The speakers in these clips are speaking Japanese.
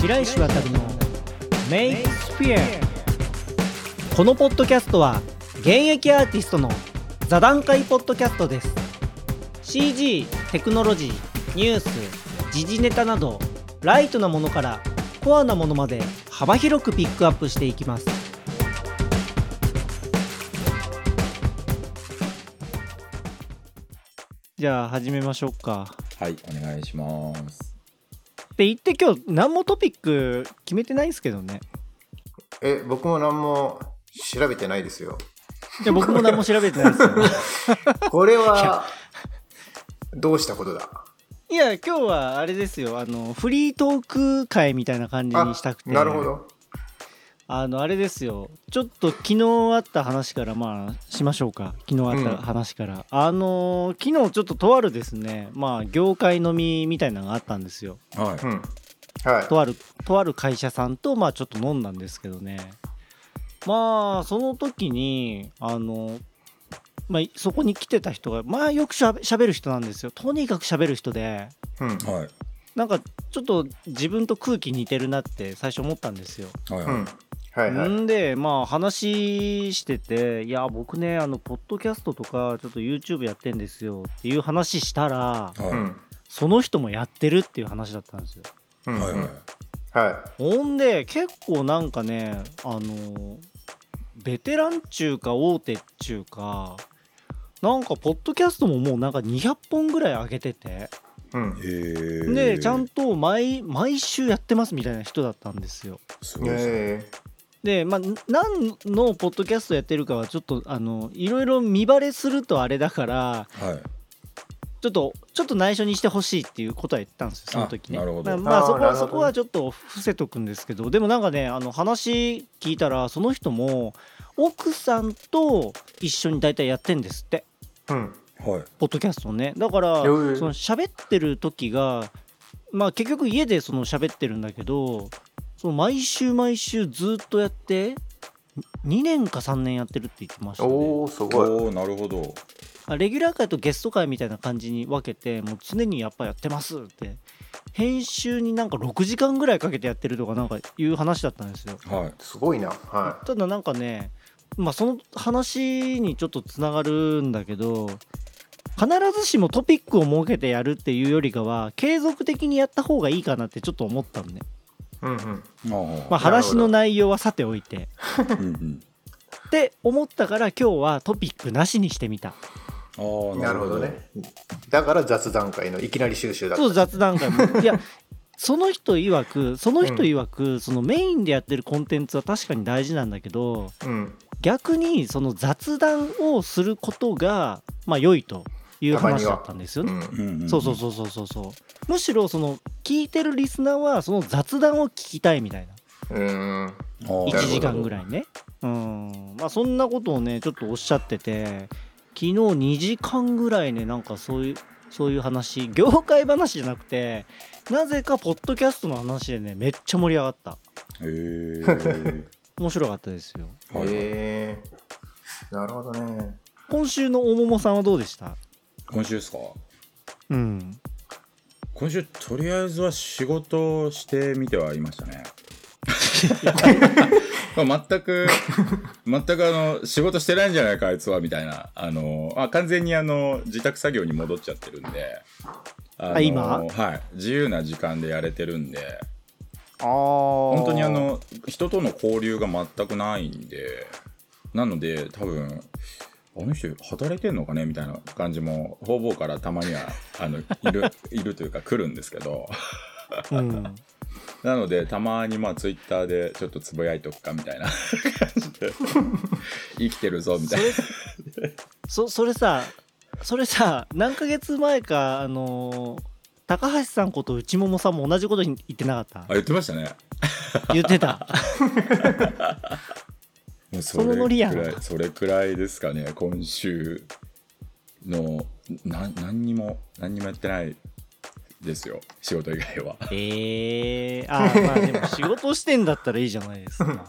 白石渡のメイクスフィア。このポッドキャストは現役アーティストの座談会ポッドキャストです。CG テクノロジーニュース時事ネタなどライトなものからコアなものまで幅広くピックアップしていきます。じゃあ始めましょうか。はい、お願いします。って言って今日何もトピック決めてないんですけどね。え、僕も何も調べてないですよ。いや僕も何も調べてないですよ。これは、どうしたことだ？いや今日はあれですよ。あのフリートーク会みたいな感じにしたくて。なるほど。あのあれですよちょっと昨日あった話からまあしましょうか昨日あった話から、あの昨日ちょっととあるですねまあ業界飲みみたいなのがあったんですよはい。うん。はい。とあるとある会社さんとまあちょっと飲んだんですけどねまあその時にあのまあそこに来てた人がまあよくしゃべ喋る人なんですよとにかく喋る人でうん。はい。なんかちょっと自分と空気似てるなって最初思ったんですよ。はい。はいうん。はいはい。んでまあ話してて「いや僕ねあのポッドキャストとかちょっと YouTube やってんですよ」っていう話したらはい。うん。その人もやってるっていう話だったんですよ。うん。はい。はい。はほんで結構なんかねあのベテランっちゅうか大手っちゅうかなんかポッドキャストももうなんか200本ぐらい上げててい。うん。でちゃんと毎毎週やってますみたいな人だったんですよ。すごいですね。えでまあ何のポッドキャストやってるかはちょっとあのいろいろ見バレするとあれだからはい。ちょっとちょっと内緒にしてほしいっていうことは言ったんですよその時ねあなるほどまあまあそこはそこはちょっと伏せとくんですけどでもなんかねあの話聞いたらその人も奥さんと一緒に大体やってんですってー。うん。はい。ポッドキャストをねだからへそーの喋ってる時がまあ結局家でその喋ってるんだけどその毎週毎週ずっとやって2年か3年やってるって言ってましたねおー、すごい。おお、なるほど。あレギュラー会とゲスト会みたいな感じに分けてもう常にやっぱやってますって編集になんか6時間ぐらいかけてやってるとかなんかいう話だったんですよはい。すごいな。はただなんかねまあその話にちょっとつながるんだけど必ずしもトピックを設けてやるっていうよりかは継続的にやった方がいいかなってちょっと思ったのね、い。うんうん。あまあ、話の内容はさておいてあ。うんうん。って思ったから今日はトピックなしにしてみたああ、なるほど。ね。だから雑談会のいきなり収集だった。そう雑談会も いやその人曰くその人曰く、そのメインでやってるコンテンツは確かに大事なんだけどうん。逆にその雑談をすることがまあ良いという話だったんですよね。そうそうそうそうそうそうむしろその聞いてるリスナーはその雑談を聞きたいみたいなうーん。あー。1時間ぐい。らいねうんまあそんなことをねちょっとおっしゃってて昨日2時間ぐらいねなんかそういうそういう話業界話じゃなくてなぜかポッドキャストの話でねめっちゃ盛り上がったへえ。面白かったですよはい。えー。なるほどね。今週の大桃さんはどうでした？今週ですか？うん。今週とりあえずは仕事をしてみてはいましたね。ま あ全く全くあの仕事してないんじゃないかあいつはみたいな。あのあ完全にあの自宅作業に戻っちゃってるんで。あ今？はい。自由な時間でやれてるんで。ああ本当にあの人との交流が全くないんで。なので多分あの人働いてんのかね？みたいな感じも方々からたまには あのいるいるというか来るんですけど。うん。なのでたまにまあツイッターでちょっとつぶやいとくかみたいな。感じで生きてるぞみたいな。そそれさそれさ何ヶ月前かあのー高橋さんこと内桃さんも同じこと言ってなかった？あ言ってましたね。言ってた もうそのノリやんそれくらいですかね今週の。な何にも何にもやってないですよ仕事以外は。ええあーまあでも仕事してんだったらいいじゃないですか。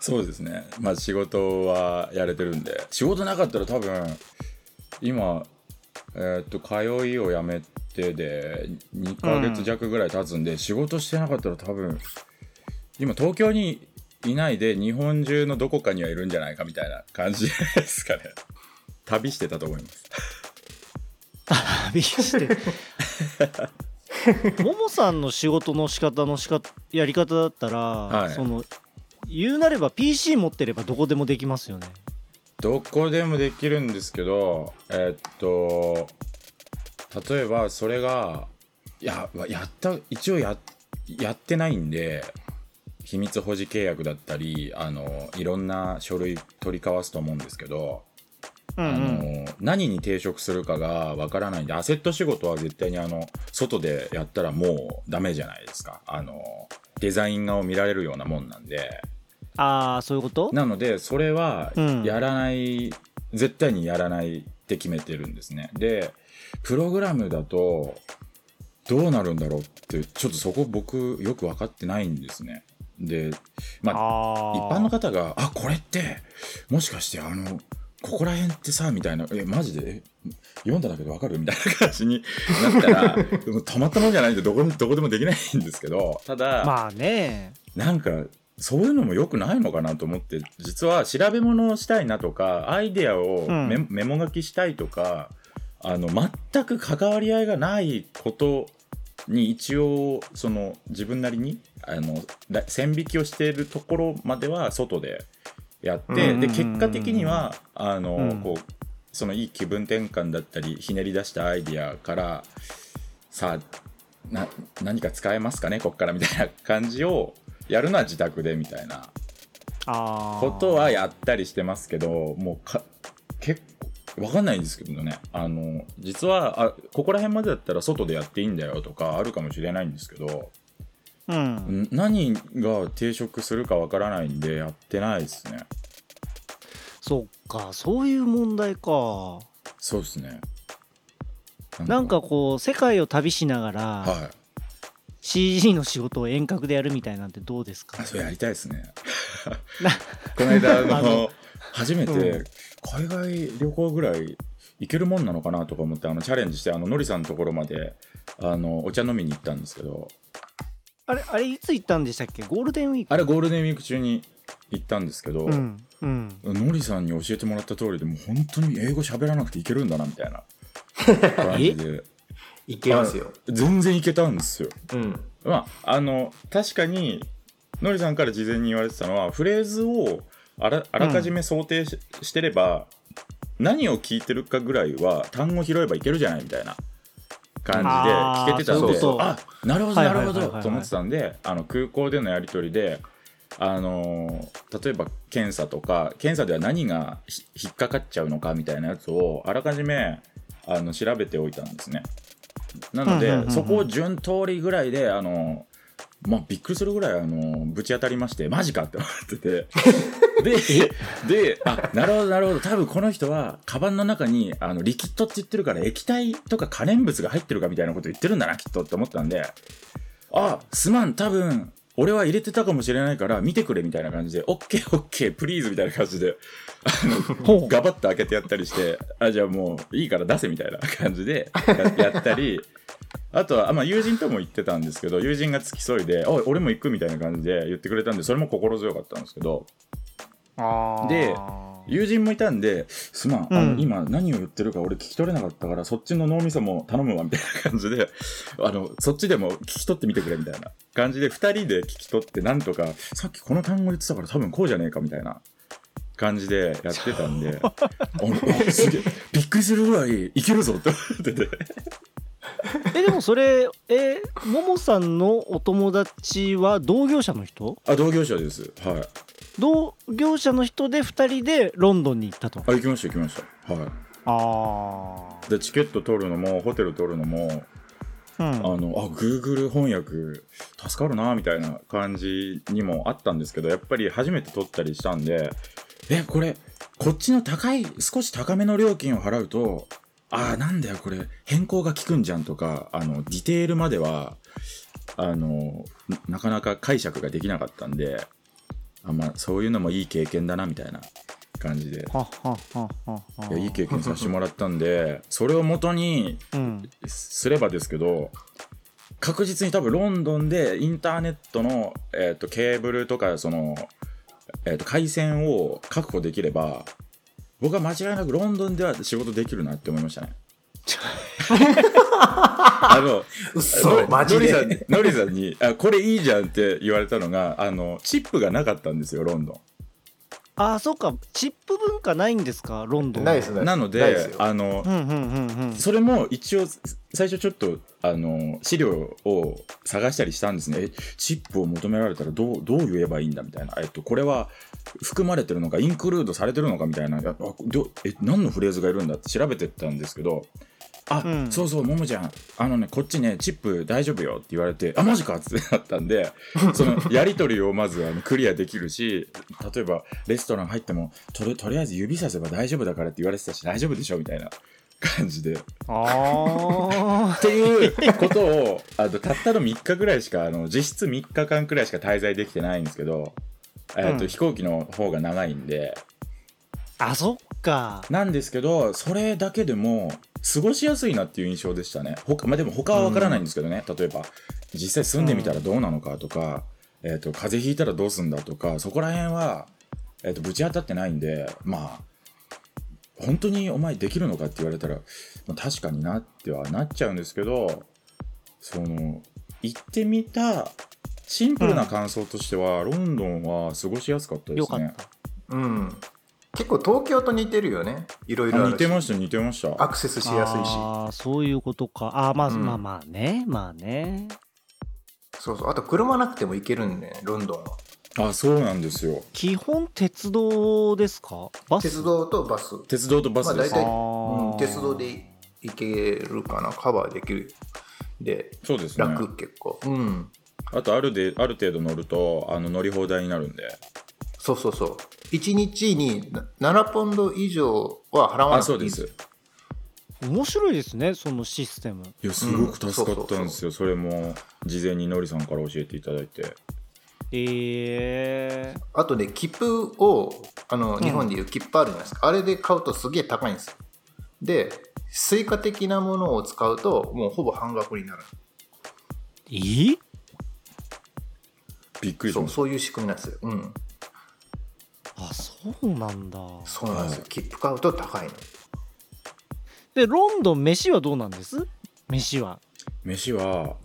そうですね。まあ仕事はやれてるんで。仕事なかったら多分今えーっと通いをやめってで2ヶ月弱ぐらい経つんで、仕事してなかったら多分今東京にいないで日本中のどこかにはいるんじゃないかみたいな感じですかね。旅してたと思います。旅して。ももさんの仕事の仕方の仕方やり方だったら、はい。その言うなれば PC 持ってればどこでもできますよね。どこでもできるんですけどえっと例えばそれがいややった一応ややってないんで秘密保持契約だったりあのいろんな書類取り交わすと思うんですけど、うんうん。あの何に抵触するかがわからないんでアセット仕事は絶対にあの外でやったらもうダメじゃないですか。あのデザイン画を見られるようなもんなんで。ああそういうこと？なのでそれはうん。やらない、絶対にやらないって決めてるんですね。でプログラムだとどうなるんだろうってちょっとそこ僕よく分かってないんですねでまああ一般の方が「あこれってもしかしてあのここら辺ってさ」みたいな「えマジで？え読んだだけでわかる?」みたいな感じになったら たまったもんじゃないんでどこどこでもできないんですけどただ、まあね。なんかそういうのも良くないのかなと思って実は調べ物をしたいなとかアイデアをうん。メ,、メモ書きしたいとかあの全く関わり合いがないことに一応その自分なりにあのら線引きをしているところまでは外でやって、で結果的にはあの、うん。こうそのいい気分転換だったりひねり出したアイデアからさあな何か使えますかね？こっからみたいな感じをやるのは自宅でみたいなことはやったりしてますけどもうか結構わかんないんですけどね。あの実はあここら辺までだったら外でやっていいんだよとかあるかもしれないんですけどうん。ん。何が抵触するかわからないんでやってないですね。そっか。そういう問題か。そうですね。なんか。こう世界を旅しながら、はい。CG の仕事を遠隔でやるみたいなんてどうですか？あそれやりたいですね。な この間あの初めてうん。海外旅行ぐらい行けるもんなのかなとか思ってあのチャレンジしてあののりさんのところまであのお茶飲みに行ったんですけどあれあれいつ行ったんでしたっけ？ゴールデンウィーク。あれゴールデンウィーク中に行ったんですけど、うんうん。のりさんに教えてもらった通りでもう本当に英語喋らなくていけるんだなみたいな 感じで。いけますよ。全然いけたんですよ。うん。まああの確かにのりさんから事前に言われてたのはフレーズをあらあらかじめ想定し,、してれば何を聞いてるかぐらいは単語拾えばいけるじゃないみたいな感じで聞けてたんであなるほどはいなるほどと思ってたんであの空港でのやり取りであのー例えば検査とか検査では何がひ引っかかっちゃうのかみたいなやつをあらかじめあの調べておいたんですね。なので、そこを順通りぐらいであのまあびっくりするぐらいあのぶち当たりましてマジかって思ってて でであなるほどなるほど。多分この人はカバンの中にあのリキッドって言ってるから液体とか可燃物が入ってるかみたいなこと言ってるんだなきっとって思ったんで。あすまん多分俺は入れてたかもしれないから見てくれみたいな感じで OKOK プリーズみたいな感じでほう。ガバッと開けてやったりしてあじゃあもういいから出せみたいな感じでややったり。あとは、あまあ、友人とも行ってたんですけど友人が付き添いで「おい俺も行く」みたいな感じで言ってくれたんでそれも心強かったんですけどあーで友人もいたんで「すまん、あうん。の今何を言ってるか俺聞き取れなかったからそっちの脳みそも頼むわ」みたいな感じであのそっちでも聞き取ってみてくれみたいな感じで2人で聞き取ってなんとかさっきこの単語言ってたから多分こうじゃねえかみたいな感じでやってたんですげえびっくりするぐらいいけるぞって思ってて。えでもそれえももさんのお友達は同業者の人？あ同業者です。はい同業者の人で2人でロンドンに行ったと。あ行きました行きました。はい。あでチケット取るのもホテル取るのもあうん。あのあ Google 翻訳助かるなみたいな感じにもあったんですけどやっぱり初めて取ったりしたんでえこれこっちの高い少し高めの料金を払うとあーなんだよこれ変更が効くんじゃんとかあのディテールまではあのななかなか解釈ができなかったんであ、まあ、そういうのもいい経験だなみたいな感じで。いやいい経験させてもらったんでそれを元にうんすればですけど確実に多分ロンドンでインターネットの、えー、とケーブルとかその、えー、と回線を確保できれば僕は間違いなくロンドンでは仕事できるなって思いましたね。あの嘘、マジノリさんで。ノリさんにあ「これいいじゃん」って言われたのがあのチップがなかったんですよロンドン。あそっか。チップ文化ないんですか？ロンドン。ないですね。なのであのそれも一応最初ちょっとあの資料を探したりしたんですね。えチップを求められたらどうどう言えばいいんだみたいな、えっと、これは含まれてるのかインクルードされてるのかみたいな。いやあどえ何のフレーズがいるんだって調べてったんですけどあ、うん。そうそうももちゃん。あのねこっちねチップ大丈夫よって言われてあマジかってなったんで そのやり取りをまずあのクリアできるし例えばレストラン入ってもとりとりあえず指させば大丈夫だからって言われてたし大丈夫でしょみたいな感じで。あっていうことをあのたったの3日ぐらいしかあの実質3日間くらいしか滞在できてないんですけど、えーとうん。飛行機の方が長いんでーあそっか。なんですけどそれだけでも過ごしやすいなっていう印象でしたね。他、まあ、でも他は分からないんですけどね、例えば実際住んでみたらどうなのかとか、えー、と風邪ひいたらどうすんだとかそこら辺は、えー、とぶち当たってないんでまあ本当にお前できるのかって言われたら、まあ、確かになってはなっちゃうんですけどその行ってみたシンプルな感想としては、ロンドンは過ごしやすかったですね。うん。結構東京と似てるよね。いろいろ似てました似てました。アクセスしやすいし。ああそういうことかあーまあ、うんまあまあねまあねそうそう。あと車なくても行けるんで、ロンドンは。あそうなんですよ。基本鉄道ですか？バス？鉄道とバス。鉄道とバスです。まあ大体うん、鉄道で行けるかな。カバーできる。で、そうですね。楽結構。うん。あとあるである程度乗るとあの乗り放題になるんで。そうそうそう。1日にな7ポンド以上は払わなくていいあそうです。面白いですねそのシステムいやすごく助かったんですよ。それも事前にのりさんから教えていただいて。えー、あとね、切符を、あの、日本でいう切符あるじゃないですか。あれで買うとすげえ高いんですよ。で、スイカ的なものを使うと、もうほぼ半額になる。え？ー、びっくりしそう。そういう仕組みなんですよ。うん。あそうなんだ。そうなんですよ。はい。切符買うと高いの。でロンドン飯はどうなんです？飯は。飯は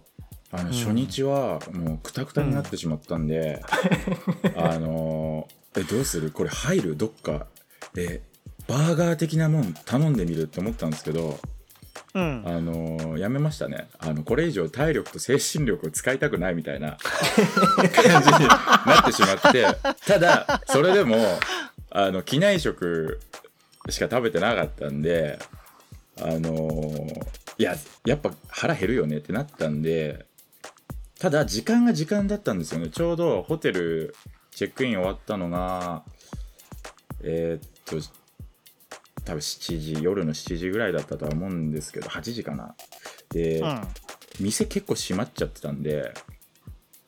あのん。初日はもうクタクタになってしまったんで、あのえどうする？これ入る？どっかえバーガー的なもん頼んでみるって思ったんですけどうん。あのやめましたね。あのこれ以上体力と精神力を使いたくないみたいな 感じになってしまって。ただそれでもあの機内食しか食べてなかったんであのいややっぱ腹減るよねってなったんでただ時間が時間だったんですよね。ちょうどホテルチェックイン終わったのがえーっと多分7時夜の7時ぐらいだったとは思うんですけど8時かな。で、うん。店結構閉まっちゃってたんで。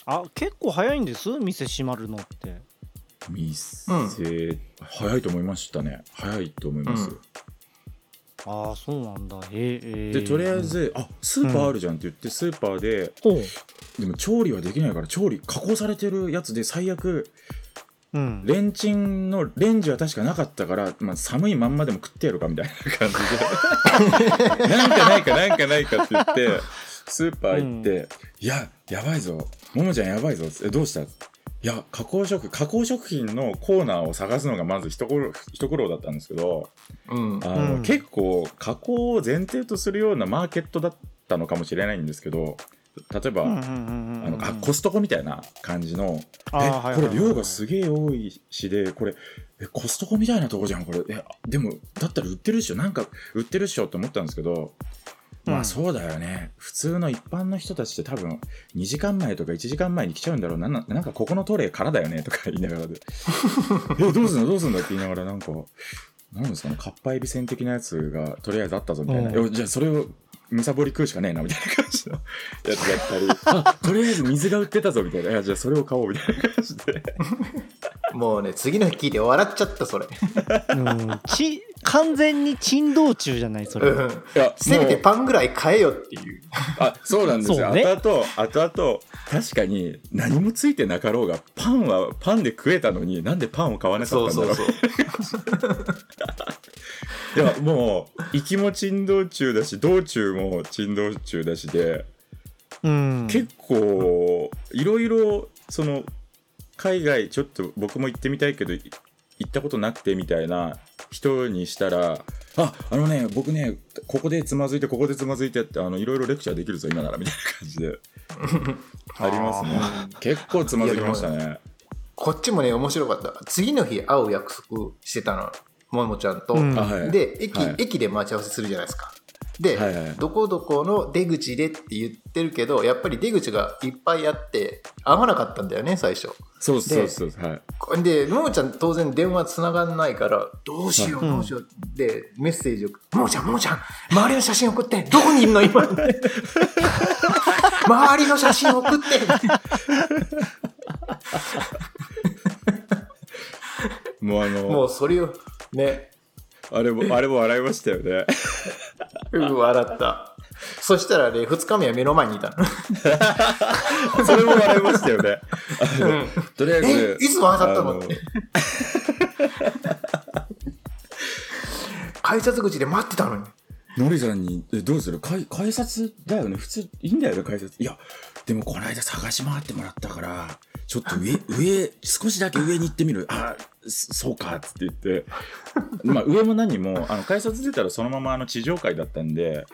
あ結構早いんです？店閉まるのって。店、早いと思いましたね。早いと思います、うん。ああそうなんだ。えー、え。ーでとりあえず、あスーパーあるじゃんって言ってスーパーで、でも調理はできないから調理加工されてるやつで最悪うん。レンチンのレンジは確かなかったから、まあ、寒いまんまでも食ってやるかみたいな感じで。なんかないかなんかないかって言ってスーパー行って「いややばいぞ。ももちゃんやばいぞ」えどうした?」いや加工食加工食品のコーナーを探すのがまず一苦労一苦労だったんですけどうん。あの、うん。結構加工を前提とするようなマーケットだったのかもしれないんですけど例えば、あのあコストコみたいな感じのえ、これ量がすげえ多いしでこれえコストコみたいなとこじゃんこれ。えでもだったら売ってるっしょ。なんか売ってるっしょって思ったんですけど、まうん。あそうだよね。普通の一般の人たちって多分2時間前とか1時間前に来ちゃうんだろうな。ななんかここのトレイ空だよねとか言いながらで。えどうすんの？どうすんの？って言いながらなんかなんですかね？かっぱえびせん的なやつがとりあえずあったぞみたいな、うん。よじゃあそれをむさぼり食うしかねえなみたいな感じの。やつだったり。あとりあえず水が売ってたぞみたいな。いやじゃあそれを買おうみたいな感じで。もうね次の日聞いて笑っちゃったそれ、うん。ち完全に珍道中じゃないそれ。うん。いやせめてパンぐらい買えよっていう。あそうなんですよ、そうね。後々後々確かに何もついてなかろうがパンはパンで食えたのになんでパンを買わなかったんだろうそうそういやもう行きも珍道中だし道中も珍道中だしで、うん。結構いろいろその海外ちょっと僕も行ってみたいけどい行ったことなくてみたいな人にしたらああのね僕ねここでつまずいてここでつまずいてってあのいろいろレクチャーできるぞ今ならみたいな感じで。ありますね。結構つまずきましたね。こっちもね面白かった。次の日会う約束してたのももちゃんと、うん。あはい。で駅,、はい。駅で待ち合わせするじゃないですか。で、はいはいどこどこの出口でって言ってるけどやっぱり出口がいっぱいあって合わなかったんだよね最初。そうそうそうはい。でももちゃん当然電話つながんないからどうしようどうしよう。でメッセージを「ももちゃんももちゃん周りの写真送ってどこにいるの？今」周りの写真送って。もうあのもうそれをね。あれも あれも笑いましたよね。うん笑った。そしたらね2日目は目の前にいたの。それも笑いましたよね。あのとりあええずいつ分かったのあって 改札口で待ってたのに。のりさんにえ「どうする？改改札だよね。普通いいんだよね改札」いやでもこの間探し回ってもらったからちょっと上上少しだけ上に行ってみる。あそそうかっつって言って。まあ上も何もあの改札出たらそのままあの地上階だったんで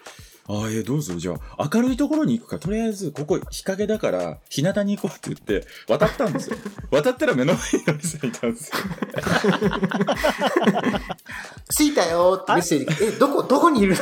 ああえーどうする？じゃあ明るいところに行くか。とりあえずここ日陰だから日向に行こうって言って渡ったんですよ。渡ったら目の前にのりさんいたんですよ。着いたよってメッセージ。えどこどこにいるの？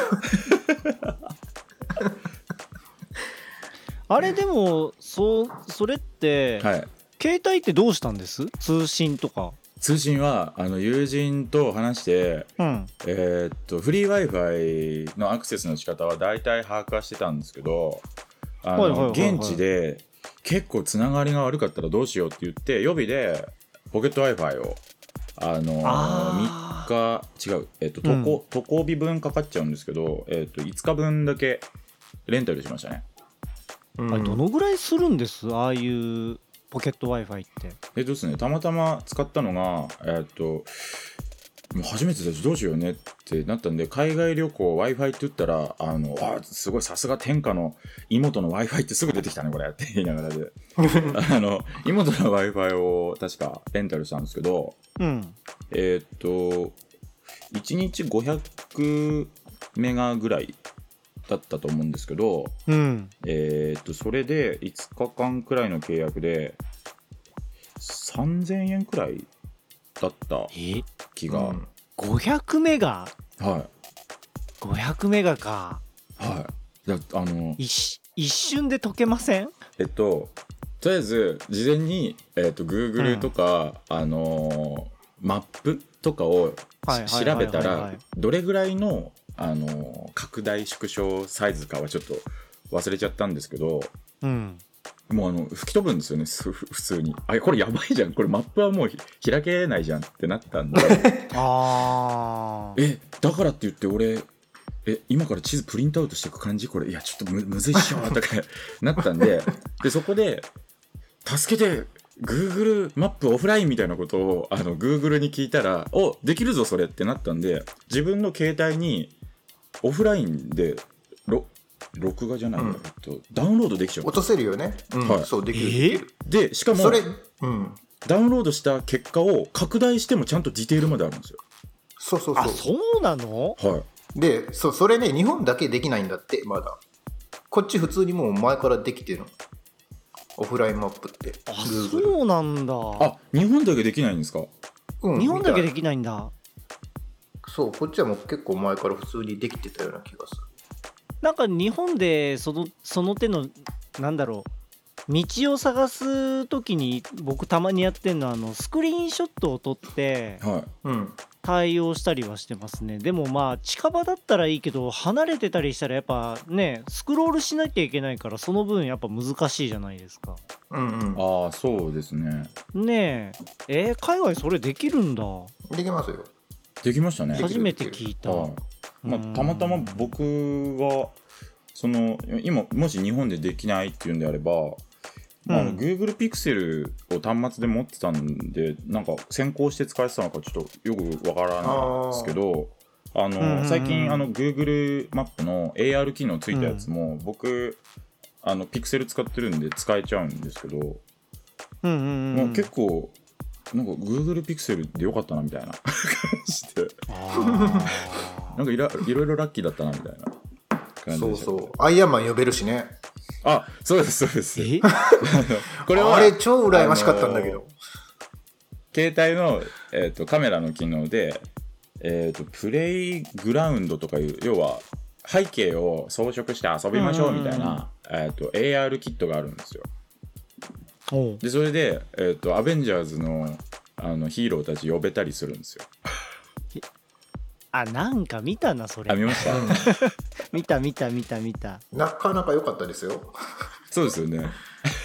あれでもそうそれって、はい。携帯ってどうしたんです？通信とか通信はあの友人と話してうん。えーっとフリー w i f i のアクセスの仕方は大体把握はしてたんですけどあはいはいはいのはい。現地で結構つながりが悪かったらどうしようって言って予備でポケット w i f i をあのあ3日違う、えっと渡航渡航日分かかっちゃうんですけど、えっと5日分だけレンタルしましたね。あれどのぐらいするんです？ああいうポケット w i f i って。えっとですねたまたま使ったのがえっともう初めてだしどうしようねってなったんで海外旅行 w i f i って言ったらあのあすごいさすが天下の妹の w i f i ってすぐ出てきたねこれって言いながらで。あの妹の w i f i を確かレンタルしたんですけどうん。えっと1日500メガぐらいだったと思うんですけどうん。えっとそれで5日間くらいの契約で3000円くらいだったえ？気が、うん。500メガは500メガか。いはい。だあの一一瞬で溶けません？えっととりあえず事前に、えっと Google とか、あのーマップとかをはいし調べたらどれぐらいの、あのー拡大縮小サイズかはちょっと忘れちゃったんですけどうん。もうあの吹き飛ぶんですよね普通に。あこれやばいじゃん。これマップはもうひ開けないじゃんってなったんで。ああえだからって言って俺え今から地図プリントアウトしていく感じ？これ。いやちょっとむむずいっしょとかなったんで。でそこで助けて Google マップオフラインみたいなことをあの Google に聞いたらおできるぞそれってなったんで自分の携帯にオフラインでろ録画じゃないん。だけど、ダウンロードできちゃう。落とせるよね、うん。はい。そうできるえできる。でしかもそれうん。ダウンロードした結果を拡大してもちゃんとディテールまであるんですよ。そうそうそう。あそうなの？はい。でそうそれね日本だけできないんだってまだ。こっち普通にもう前からできてるの。オフラインマップって。あそうなんだ。あ日本だけできないんですか？うん。日本だけできないんだそうこっちはもう結構前から普通にできてたような気がする。なんか日本でそのその手のなんだろう道を探す時に僕たまにやってんのはあのスクリーンショットを撮ってはい。うん。対応したりはしてますね。でもまあ近場だったらいいけど離れてたりしたらやっぱねスクロールしなきゃいけないからその分やっぱ難しいじゃないですか。うんうん。ああそうですね。ねえ。えー海外それできるんだ。できますよできましたね。初めて聞いた。はい。まあ、うんたまたま僕がその今もし日本でできないっていうんであれば、まあうん。Google Pixel を端末で持ってたんでなんか先行して使えてたのかちょっとよくわからないんですけどあの、うんうんうん。最近あの Google マップの AR 機能ついたやつも、僕あの Pixel 使ってるんで使えちゃうんですけど、うんうんうん。まあ、結構なんか Google Pixel でよかったなみたいな。感じであなんかいらいろいろラッキーだったなみたいな感じそうそう。アイアンマン呼べるしね。あそうですそうです。これはあれ超羨ましかったんだけど、携帯の、えー、とカメラの機能で、えー、とプレイグラウンドとかいう要は背景を装飾して遊びましょうみたいな、えー、と AR キットがあるんですよでそれで、えー、とアベンジャーズのあのヒーローたち呼べたりするんですよ。あなんか見たなそれ。あ見ました、見た見た見た見た。なかなか良かったですよ、そうですよね。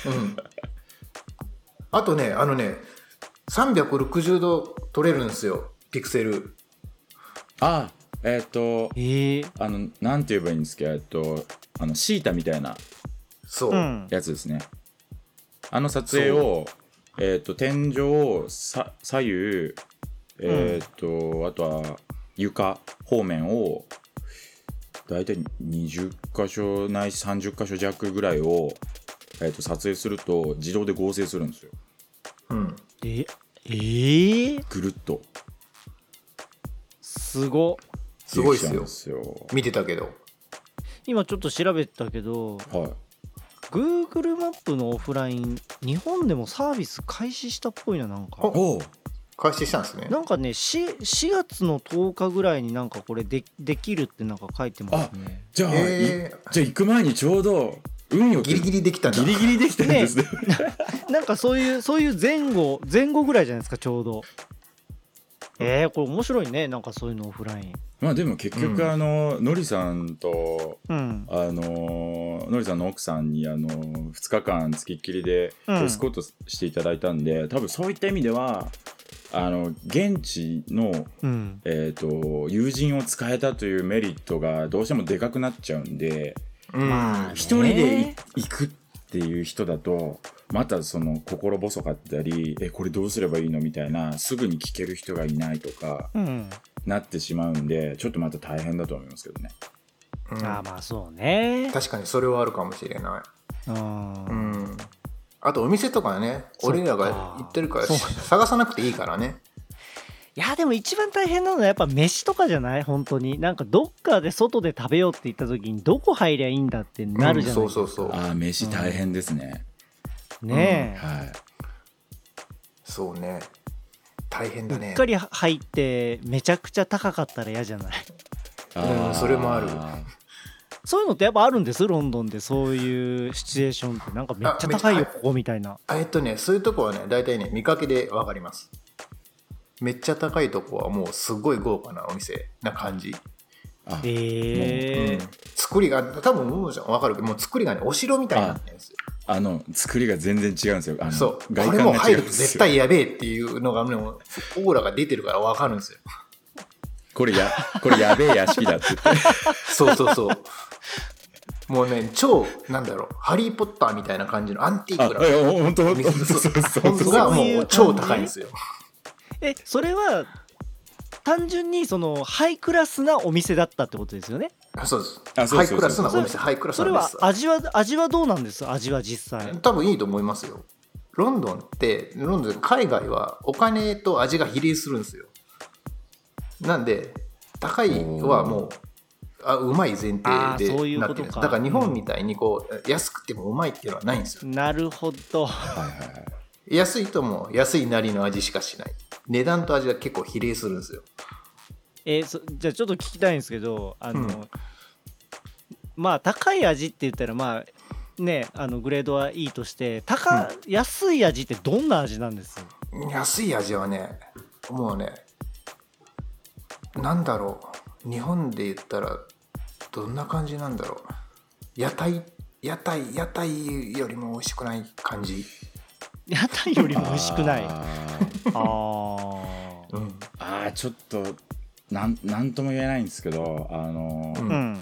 うん、あとねあのね360度撮れるんですよピクセル。あえっ、とえー、あのなんて言えばいいんですかえっとあのシータみたいなそう、うん。やつですねあの撮影を、えー、と天井さ左右えっ、と、あとは床方面を大体20箇所ないし30箇所弱ぐらいを、えー、と撮影すると自動で合成するんですよ。うん、ええー、ぐるっと。すごすごいっすよ。見てたけど。今ちょっと調べてたけどはい Google マップのオフライン日本でもサービス開始したっぽいななんか。おお開始したんですね。なんかね 4, 4月の10日ぐらいになんかこれでできるってなんか書いてますね。じゃあ、えいじゃあ行く前にちょうど運よくギリギリできたんだ。ギリギリできたんですね。なんかそういうそういう前後前後ぐらいじゃないですかちょうどえー、これ面白いね。なんかそういうのオフライン。まあでも結局、うん。あののりさんとうん。あののりさんの奥さんにあの2日間つきっきりでうん。エスコートしていただいたんで、多分そういった意味ではあの現地の、うん。えー、と友人を使えたというメリットがどうしてもでかくなっちゃうんでうんまあ一人でい行くっていう人だとまたその心細かったりえこれどうすればいいのみたいなすぐに聞ける人がいないとかうん。なってしまうんでちょっとまた大変だと思いますけどね。うん。あーまあそうね。確かにそれはあるかもしれない。うん。うん。あとお店とかね俺らが行ってるから探さなくていいからね。いやでも一番大変なのはやっぱ飯とかじゃない？本当に。なんかどっかで外で食べようって言った時にどこ入りゃいいんだってなるじゃないうんそうそうそう。ああ飯大変ですね。ね。え、はい。そうね。大変だね。うっかり入ってめちゃくちゃ高かったら嫌じゃない？うんそれもある。そういうのってやっぱあるんです？ロンドンでそういうシチュエーションってなんかめっちゃ高いよここみたいな。あえっとねそういうとこはね大体ね見かけで分かります。めっちゃ高いとこはもうすごい豪華なお店な感じ、あええうん。作りが多分ももちゃん。分かるけどもう作りがねお城みたいになってるんですよあの作りが全然違うんですよ。あのそう。外これもう入ると観が違うんですよ。絶対やべえっていうのがねもうオーラが出てるから分かるんですよ。これやこれやべえ屋敷だって言って。そうそうそう。もうね超なんだろう。ハリー・ポッターみたいな感じのアンティーあクな本当本当水そうそうそう。もう超高いんですよ。えそれは単純にそのハイクラスなお店だったってことですよね？あそうですハイクラスなお店ハイクラスそれはなんです。味は味はどうなんです味は実際。多分いいと思いますよ。ロンドンってロンドン海外はお金と味が比例するんですよ。なんで高いはもうあうまい前提そういうでなことかだから日本みたいにこう安くてもうまいっていうのはないんですよ。なるほど。安いとも安いなりの味しかしない値段と味は結構比例するんですよ。えーそじゃあちょっと聞きたいんですけどあの、うん。まあ高い味って言ったらまあねあのグレードはいいとして高、安い味ってどんな味なんです？安い味はねもうねなんだろう。日本で言ったらどんな感じなんだろう。屋台屋台屋台よりも美味しくない感じ屋台よりも美味しくない。ああうんあーちょっとなんなんとも言えないんですけどあのーうん。うん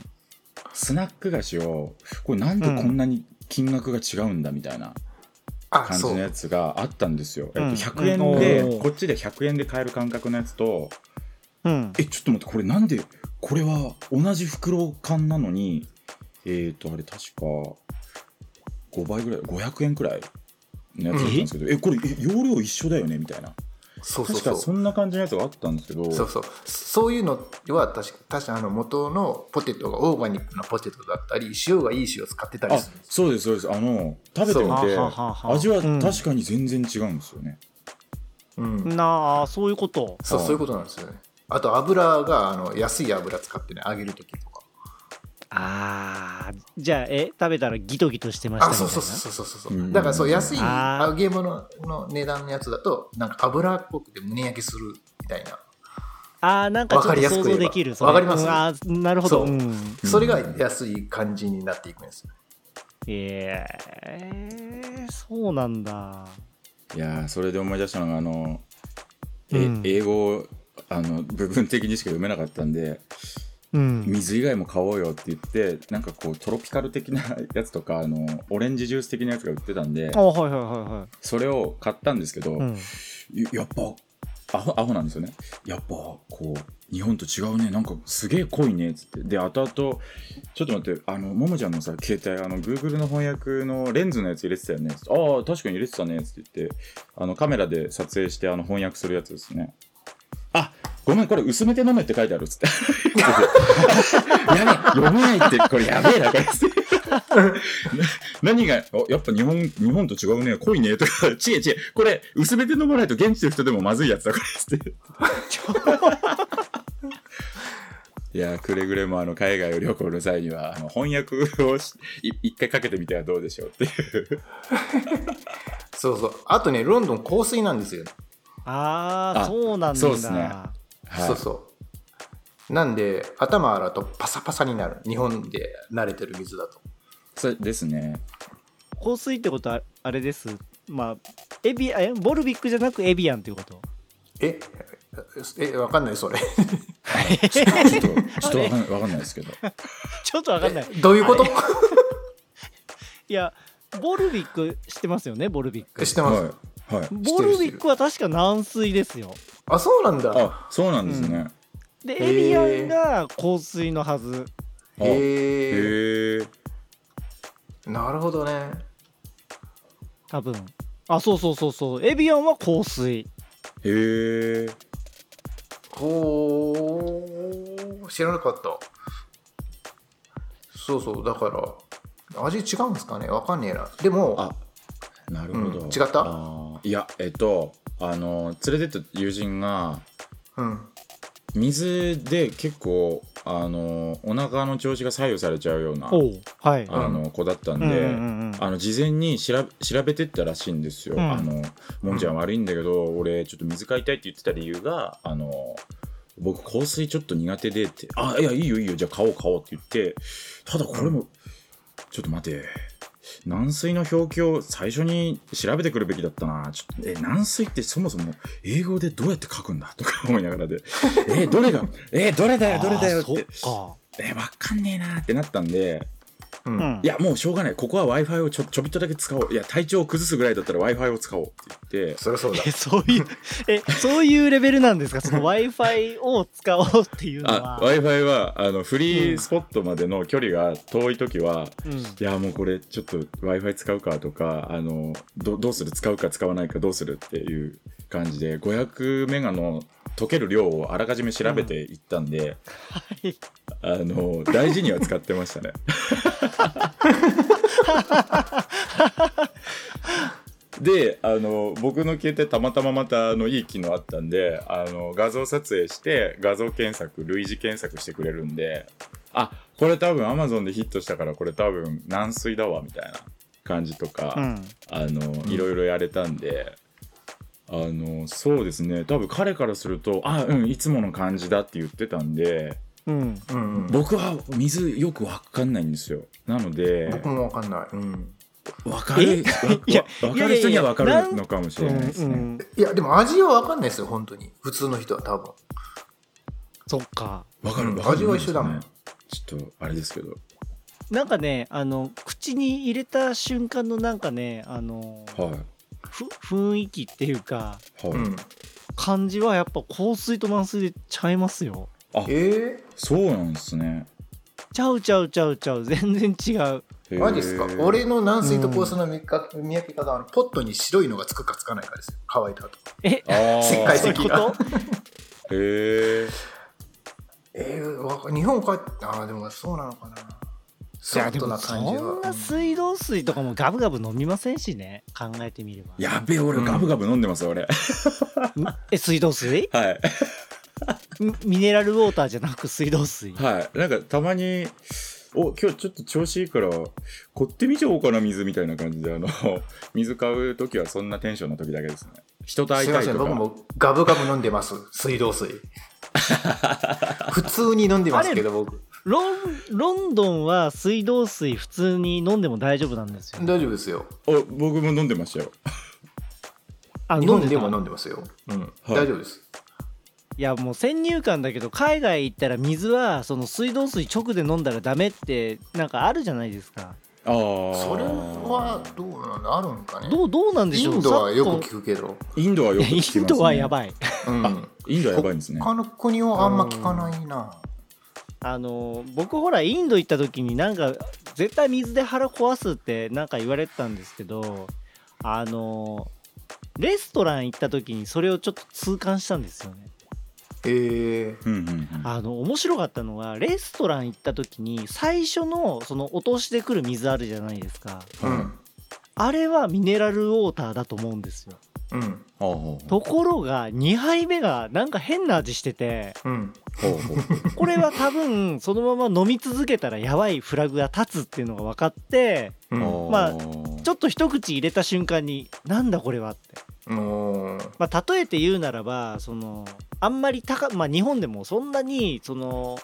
スナック菓子をこれなんでこんなに金額が違うんだみたいな感じのやつがあったんですよ。う。んえっと、100円で、うんこっちで100円で買える感覚のやつとうん。えちょっと待ってこれなんでこれは同じ袋缶なのにえっ、とあれ確か5倍ぐらい500円くらいのやつだったんですけどえこれえ容量一緒だよねみたいな。そうそうそう。確かそんな感じのやつがあったんですけど。そうそう。そういうのは確か確かあの元のポテトがオーガニックなポテトだったり塩がいい塩を使ってたりあするそうですそうです。あの食べてみてそう。はははは。味はうん。確かに全然違うんですよね、うん、なあそういうこと。そうはいそういうことなんですよね。あと油があの安い油使ってね揚げる時とかああじゃあえ食べたらギトギトしてましたあみたいな？そうそうそうそうそうそう。うん。だからそう安いあー。揚げ物の値段のやつだとなんか油っぽくて胸焼けするみたいな。あーなんかちょっわかりやと想像できるわかります？うんあーなるほど。そう。うん。それが安い感じになっていくんですよ。えー、そうなんだ。いやーそれで思い出したのがあの、えうん。英語をあの部分的にしか読めなかったんでうん。水以外も買おうよって言ってなんかこうトロピカル的な やつとかあのオレンジジュース的なやつが売ってたんであはいはいはいはそれを買ったんですけど、い、うん、ややっぱアホアホなんですよね。やっぱこう日本と違うね。なんかすげえ濃いねっつって。で後々ちょっと待ってあのももちゃんのさ携帯あの Google の翻訳のレンズのやつ入れてたよねああ確かに入れてたねっつって言ってあのカメラで撮影してあの翻訳するやつですね。あごめんこれ薄めて飲めって書いてあるっつって。やべえ読めないってこれやべえなこれ。何がおやっぱ日本日本と違うね濃いねとか。ちえちえこれ薄めて飲まないと現地の人でもまずいやつだこれ。っつっていやくれぐれもあの海外を旅行の際にはあの翻訳をしい一回かけてみてはどうでしょうっていう。そうそう。あとねロンドン香水なんですよ。あああそうなんだ。そうっすねはい。そうそう。なんで頭洗うとパサパサになる。日本で慣れてる水だと。それですね。香水ってことはあれです。まあエビえボルビックじゃなくエビアンっていうこと？ええわかんないそれ。ちょっとちょっとわかんないわかんないですけど。ちょっとわかんない。どういうこと？いやボルビック知ってますよねボルビック。知ってます、はい。はい。ボルビックは確か軟水ですよあそうなんだ。あそうなんですね、でへーエビアンが香水のはず。あへえなるほどね。多分。あそうそうそうそう。エビアンは香水。へえほう知らなかった。そうそう。だから味違うんですかね？わかんねえな。でもあなるほど、うん。違った？いやえっとあの連れてった友人がうん。水で結構あのお腹の調子が左右されちゃうようなおうはい。あの子だったんで、うんうんうんうん。あの事前に調べ調べてったらしいんですよ。うん。あのもんちゃん悪いんだけど、俺ちょっと水買いたいって言ってた理由があの僕香水ちょっと苦手でって「あいやいいよいいよじゃあ買おう買おう」って言ってただこれも、ちょっと待て軟水の表記を最初に調べてくるべきだったな。ちょっとえ軟水ってそもそも英語でどうやって書くんだ？とか思いながらで。えどれがえどれだよどれだよって。そえわかんねえなってなったんでうん。いやもうしょうがない。ここは w i f i をちょちょびっとだけ使おう。いや体調を崩すぐらいだったら w i f i を使おうって言って。そりゃそうだ。えそういうえそういうレベルなんですか？その w i f i を使おうっていうのあは。w i f i はあのフリースポットまでの距離が遠い時は、うん。いやもうこれちょっと w i f i 使うかとかあのどどうする？使うか使わないかどうする？っていう感じで500メガの溶ける量をあらかじめ調べていったんで、はい。あの大事には使ってましたね。であの僕の携帯たまたままたあのいい機能あったんであの画像撮影して画像検索類似検索してくれるんであこれ多分 Amazon でヒットしたからこれ多分軟水だわみたいな感じとか、うん。あのいろいろやれたんであのそうですね。多分彼からするとあうんいつもの感じだって言ってたんでうん。うんうん、僕は水よくわかんないんですよ。なので僕もわかんない、うん、わかるわいやわわかる人にはわかるのかもしれないですね、うんいやでも味はわかんないですよ本当に。普通の人は多分。そっか。わかるうん。わかる味は一緒だもん。ちょっとあれですけど。なんかねあの口に入れた瞬間のなんかねあのはい。ふ雰囲気っていうかはい、うん。感じはやっぱ香水と満水でちゃいますよ。えそうなんですね。ちゃうちゃうちゃうちゃう。全然違う。ー、マジですか？俺の軟水と香水の見か見分け方はポットに白いのがつくかつかないかですよ。乾いた後。え？あー。石灰そういうこ石がと？へええー、わか日本帰ってあーでもそうなのかなソフトな感じそんなは水道水とかもガブガブ飲みませんしね考えてみれば。やべえ俺ガブガブ飲んでます俺。ん。え水道水？はい。ミミネラルウォーターじゃなく水道水？はい。なんかたまにお今日ちょっと調子いいから買ってみちゃおうかな水みたいな感じであの 水買う時はそんなテンションの時だけですね。人と会すいませんいたいとか僕もガブガブ飲んでます水道水。普通に飲んでますけど僕ロンロンドンは水道水普通に飲んでも大丈夫なんですよ。大丈夫ですよ。お僕も飲んでましたよ。あ日本でもた？飲んでますよ、うん。はい。大丈夫です。いやもう先入観だけど海外行ったら水はその水道水直で飲んだらダメってなんかあるじゃないですか。ああそれはどうなの？あるんかね。どうどうなんでしょう？インドはよく昨聞くけど、インドはよく今聞きます、ね、インドはやばい。うん、あインドはやばいんですね。他の国はあんま聞かないなあの僕ほらインド行った時になんか絶対水で腹壊すってなんか言われてたんですけどあのレストラン行った時にそれをちょっと痛感したんですよね。えうんうんうん。あの面白かったのがレストラン行った時に最初のその落としてくる水あるじゃないですか。ー、うん。あれはミネラルウォーターだと思うんですようん。ところが2杯目がなんか変な味しててうん。これは多分そのまま飲み続けたらやばいフラグが立つっていうのが分かってうん。まあーちょっと一口入れた瞬間になんだこれはって、まあ、例えて言うならばそのあんまり高まあ日本でもそんなにその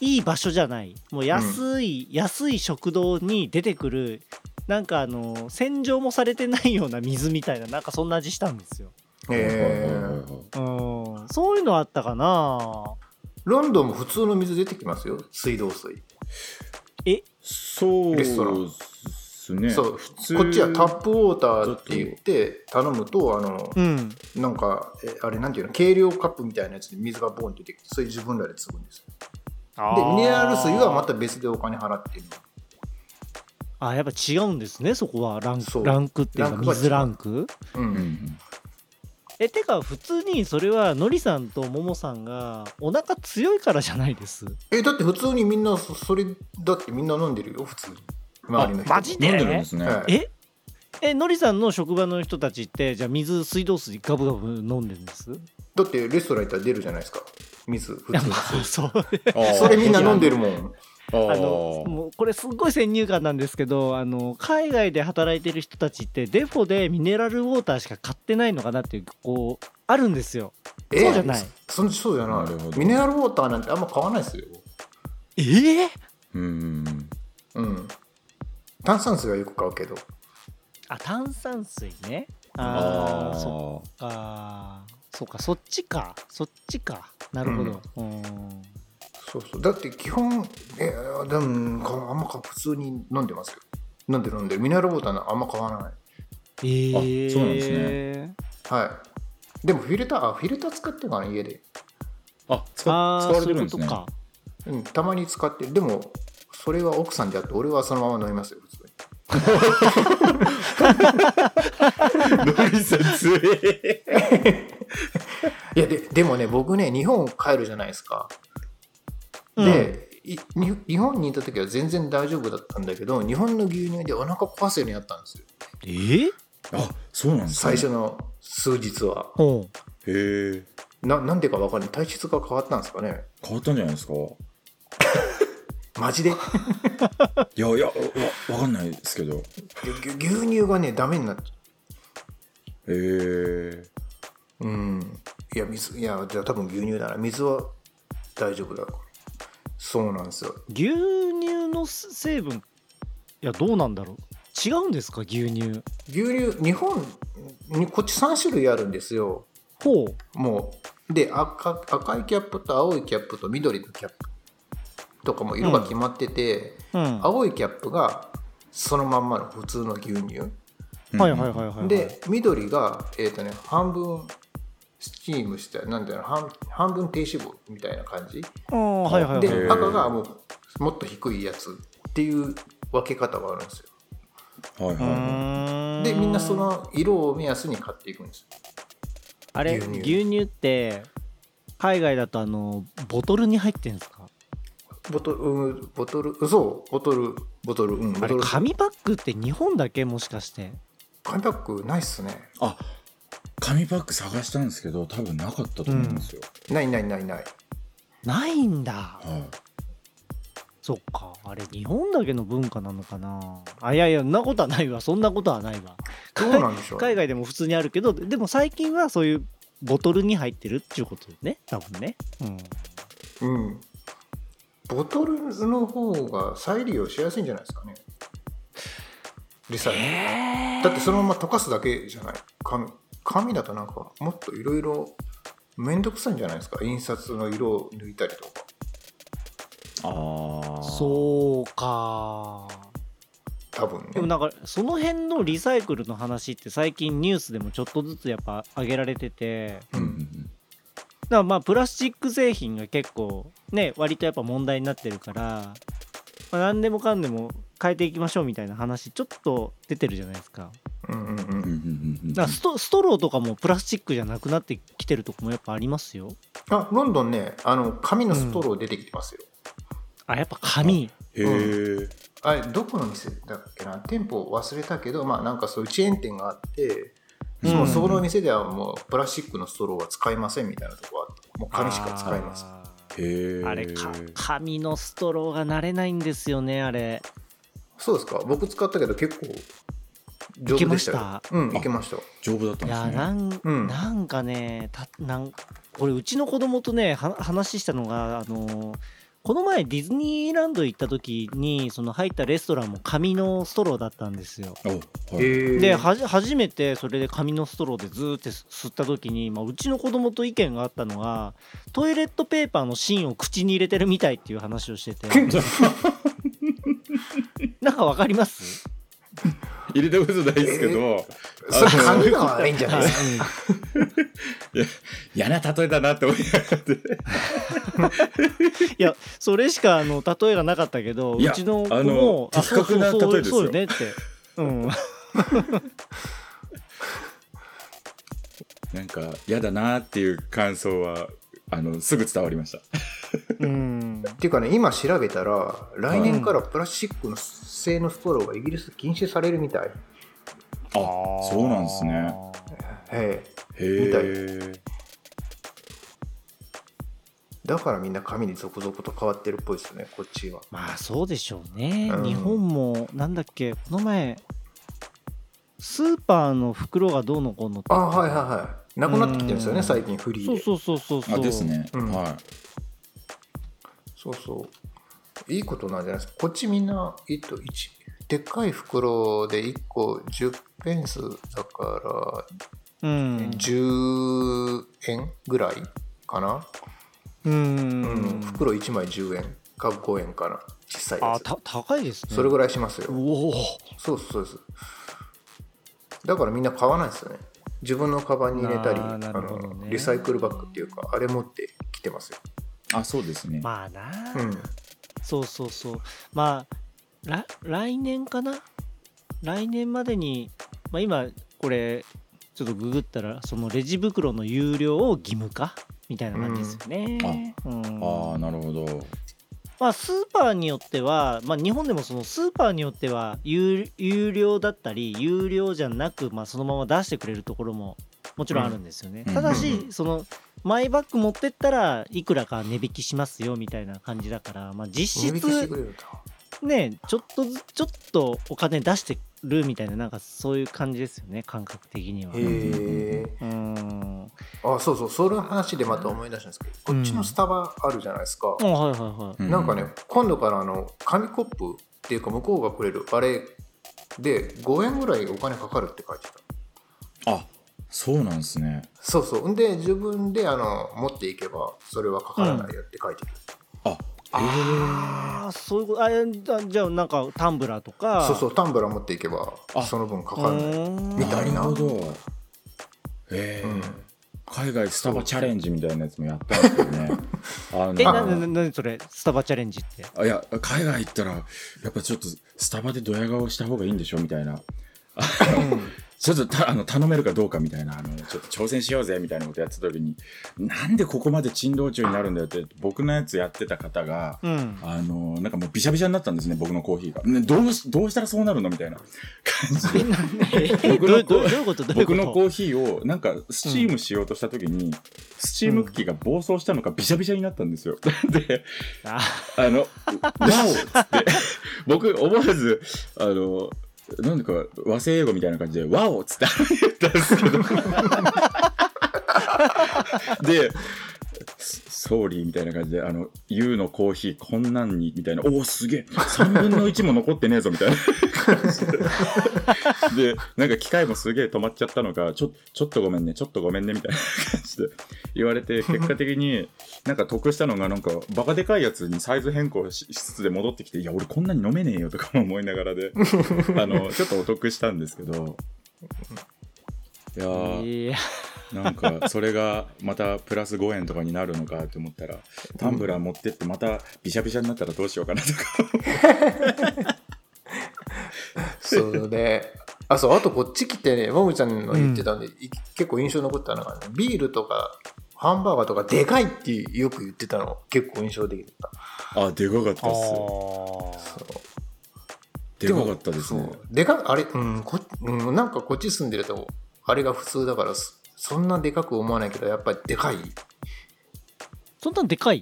いい場所じゃない。もう安い、安い食堂に出てくるなんかあの洗浄もされてないような水みたいななんかそんな味したんですよ。えはいはいはいー、はいうん。そういうのあったかな。ロンドンも普通の水出てきますよ。水道水、え？そうレストラン。ですねそう普通。こっちはタップウォーターって言って頼むとあの、うん。なんかえあれなんていうの？計量カップみたいなやつに水がボンって出てきてそれ自分らで継ぐんですよでミネラル水はまた別でお金払ってるあやっぱ違うんですねそこは。ランクランクっていうか水ランク？うん、うんうん。えてか普通にそれはのりさんとももさんがお腹強いからじゃないです？えだって普通にみんなそそれだってみんな飲んでるよ普通に。周りの人。マジで？飲んでるんですね、はい。ええのりさんの職場の人たちってじゃあ水水道水ガブガブ飲んでるんです？だってレストラン行ったら出るじゃないですか。水普通。のあ水そう。それみんな飲んでるもん。あのもうこれすっごい先入観なんですけどあの海外で働いてる人たちってデフォでミネラルウォーターしか買ってないのかなっていうこうあるんですよ。えそうじゃない。そそうじゃない。ミネラルウォーターなんてあんま買わないですよ。ええうん。うんうん炭酸水はよく買うけど。あ炭酸水ね。ああそっかそうかそっちか。そっちか。なるほど。うん。そうそう。だって基本えでもかあんまか普通に飲んでますよ。飲んでる飲んでる？ミネラルウォーターあんま買わない。ええあそうなんですね。はい。でもフィルターあフィルター使ってるかな家で、あ使使われてるですね。ことか。うん、たまに使ってる。でもそれは奥さんであって俺はそのまま飲みますよ ノリさん強い。いやででもね僕ね日本帰るじゃないですか。うん。で、いに日本にいた時は全然大丈夫だったんだけど日本の牛乳でお腹壊すようになったんですよ。え？ーあそうなんですね。最初の数日は。う。んへえ。ななんでか分かんない。体質が変わったんですかね。変わったんじゃないですか。い マジで？や いやわわかんないですけど。へぎゅ牛乳がねダメになっちゃえうん。いや水いやじゃあ多分牛乳だな。水は大丈夫だそうなんですよ。牛乳の成分いやどうなんだろう。違うんですか？牛乳。牛乳日本にこっち3種類あるんですよ。ほう。もう。で赤赤いキャップと青いキャップと緑のキャップとかも色が決まってて、うん。青いキャップがそのまんまの普通の牛乳。うん。はいはいはいはいで緑が、えーとね、半分スチームしたなんていうの半半分低脂肪みたいな感じ。ああはいはいはい。で赤がもうもっと低いやつっていう分け方があるんですよ。はいはいはでみんなその色を目安に買っていくんですよ。あれ牛乳。牛乳って海外だとあのボトルに入ってんですか？ボトルうんボトルそうボトルボトルうんボあれトル。紙パックって日本だけもしかして。紙パックないっすね。いあ紙パック探したんですけど多分なかったと思うんですよ、ないないないない。ないんだ。はい。そっか。あれ日本だけの文化なのかな。あいやいやそんなことはないわ。そんなことはないわ。どうなんでしょう、海外でも普通にあるけどでも最近はそういうボトルに入ってるっていうことね。多分ね。うん。うんボトルの方が再利用しやすいんじゃないですかね。リサイクルだってそのまま溶かすだけじゃない。紙紙だとなんかもっといろいろ面倒くさいんじゃないですか。印刷の色を抜いたりとか。ああそうか。多分ね。でもなんかその辺のリサイクルの話って最近ニュースでもちょっとずつやっぱ上げられてて。うんだからまあプラスチック製品が結構ね割とやっぱ問題になってるから、まあ、何でもかんでも変えていきましょうみたいな話ちょっと出てるじゃないですか。うんうんうんうんうんうん。うんだからストストローとかもプラスチックじゃなくなってきてるとこもやっぱありますよ。あロンドンねあの紙のストロー出てきてますよ、あやっぱ紙。へえ、あれどこの店だっけな？店舗忘れたけどまあなんかそういうチェーン店があって、うんもうそこの店ではもうプラスチックのストローは使いませんみたいなとこあってもう紙しか使いません。あへえー。あれか紙のストローが慣れないんですよねあれ。そうですか。僕使ったけど結構丈夫でしたよ。いけました？うんいけました。丈夫だったいやんですね。なん,、うん。なんかねたなんこれうちの子供とねは話したのがあのこの前ディズニーランド行った時にその入ったレストランも紙のストローだったんですよ。おはい。ではじ初めてそれで紙のストローでずーって吸った時に、まあ、うちの子供と意見があったのがトイレットペーパーの芯を口に入れてるみたいっていう話をしてて。なんかわかります？入れたことないですけど、それ紙が悪いんじゃないはいですか？うん嫌な例えだなって思いながらって。いやそれしかあの例えがなかったけどいうやちの子あのも的確なそうそうそう例えですよそうよねって。うん。なんか嫌だなっていう感想はあのすぐ伝わりましたうん。っていうかね今調べたら来年からプラスチックの製のストローがイギリスで禁止されるみたい。あそうなんですね。へえ。へみたえだからみんな紙に続々と変わってるっぽいですねこっちは。まあそうでしょうね、うん。日本もなんだっけこの前スーパーの袋がどうのこうのって。あはいはいはい。なくなってきてるんですよねうん最近フリーで。そうそうそうそうそう。あですね、うん。はそうそう。いいことなんじゃないですか。こっちみんな、えっと、一でっかい袋で1個10ペンスだかうん。ら10円ぐらいかな、ううん。ん袋1枚10円か5円かな。小さいやつ。あた高いですね。それぐらいしますよ、おおそうですそう。ですだからみんな買わないですよね。自分のカバンに入れたりあーなあのリサイクルバッグっていうかあれ持ってきてますよ、いあそうですね、まあな、うん、そうそうそう。まあら来年かな？来年までに、まあ、今これちょっとググったらそのレジ袋の有料を義務化？みたいな感じですよね。うん。ああなるほど。まあ、スーパーによっては、まあ、日本でもそのスーパーによっては有有料だったり有料じゃなく、まあ、そのまま出してくれるところももちろんあるんですよね。うん。ただし、うんそのマイバッグ持ってったらいくらか値引きしますよみたいな感じだから、まあ、実質ねちょっとずちょっとお金出してるみたいななんかそういう感じですよね感覚的には。へえうん。あそうそうその話でまた思い出したんですけどこっちのスタバあるじゃないですか、あはいはいはい、うなんかね今度からあの紙コップっていうか向こうがくれるあれで5円ぐらいお金かかるって書いてた。あそうなんですね。そうそう。んで、自分であの持っていけば、それはかからないよって書いてる。あああそういうことあえじゃじゃあなんかタンブラーとか。そうそう、タンブラー持っていけばあ、その分かからない。うんみたいな。なるほど。ええうん海外スタバチャレンジみたいなやつもやったんですよね。あのえななななにそれスタバチャレンジって？あいや海外行ったらやっぱちょっとスタバでドヤ顔した方がいいんでしょみたいなちょっとたあの頼めるかどうかみたいなあのちょっと挑戦しようぜみたいなことやってた時になんでここまで珍道中になるんだよって僕のやつやってた方が、うん。あのなんかもうびしゃびしゃになったんですね僕のコーヒーが、ね、どうしどうしたらそうなるのみたいな感じで。え僕のコーヒーをなんかスチームしようとした時に、スチーム機が暴走したのかびしゃびしゃになったんですよ。でああの、 wow って、僕思わず、あの、なんでか和製英語みたいな感じで、 wow っつって言ったんですけど。で、 sorry みたいな感じで、あの、 you のコーヒーこんなんに、みたいな、おお、すげえ、3分の1も残ってねえぞ、みたいな 感じで。で、なんか機械もすげえ止まっちゃったのか、ちょ、ちょっとごめんね、ちょっとごめんね、みたいな感じで言われて、結果的になんか得したのが、なんか、バカでかいやつにサイズ変更しつつで戻ってきて、いや、俺こんなに飲めねえよとかも思いながらで、あの、ちょっとお得したんですけど、いやー、いやなんかそれがまたプラス5円とかになるのかって思ったらタンブラー持ってってまたビシャビシャになったらどうしようかなとか。そうで、あ、そう、あとこっち来てね、もむちゃんの言ってたんで、い結構印象に残ったのがね、ビールとか、ハンバーガーとかでかいってよく言ってたの。結構印象的だった。あでかかったっす。そう。でかかったですね。でかあれ、うんこうん、なんかこっち住んでるとあれが普通だからそそんなでかく思わないけどやっぱりでかい。そんなんでかい？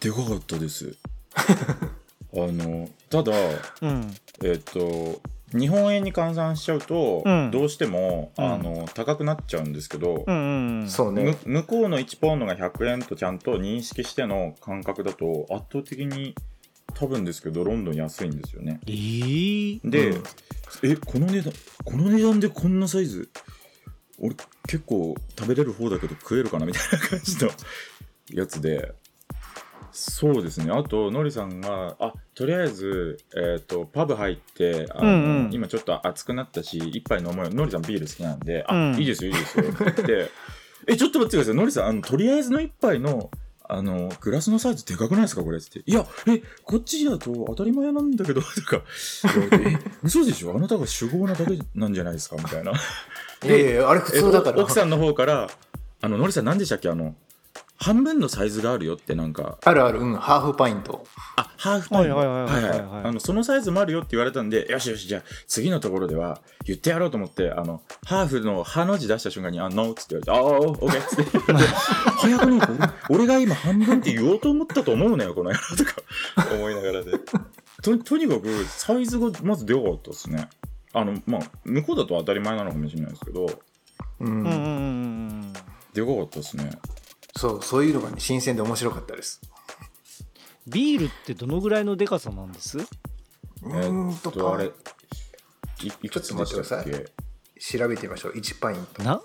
でかかったです。あのただうん。えっと日本円に換算しちゃうと、うん。どうしても、うん。あの高くなっちゃうんですけど、うんうんむそうね。向こうの1ポンドが100円とちゃんと認識しての感覚だと圧倒的に多分ですけどロンドン安いんですよね。えー、で、うん。えこの値段この値段でこんなサイズ俺結構食べれる方だけど食えるかなみたいな感じの やつで。そうですね。あとのりさんがあとりあえず、えー、とパブ入ってあの、うんうん。今ちょっと暑くなったし一杯飲もうよ。のりさんビール好きなんで、うん。あいいですよいいですよ。って言って。えちょっと待ってください。のりさんあのとりあえずの一杯のあのグラスのサイズでかくないですか？これって「いやえこっちだと当たり前なんだけど」とか。言われて「え嘘でしょ？あなたが主語なだけなんじゃないですか」みたいな。いやいやいやあれ普通だから。え奥さんの方から「あののりさん何でしたっけ？あの半分のサイズがあるよ」ってなんか。あるあるうん。ハーフパイント。あハーフパインはいはいはいはいあのそのサイズもあるよって言われたんでよしよしじゃあ次のところでは言ってやろうと思ってあのハーフの「ハ」の字出した瞬間に「あノー」っつって言われて「ああオッケー」っつって。早くね俺俺が今半分って言おうと思ったと思うなよこの野郎とか思いながらで。ととにかくサイズがまずでかかったですねあのまあ向こうだと当たり前なのかもしれないですけどうん、うんうんうんうんでかかったですね。そうそういうのがね新鮮で面白かったです。ビールってどのぐらいのでかさなんです？うえーんとか。ーっとあれいい。くつでしたっちょっと待ってけ？調べてみましょう。1パイントな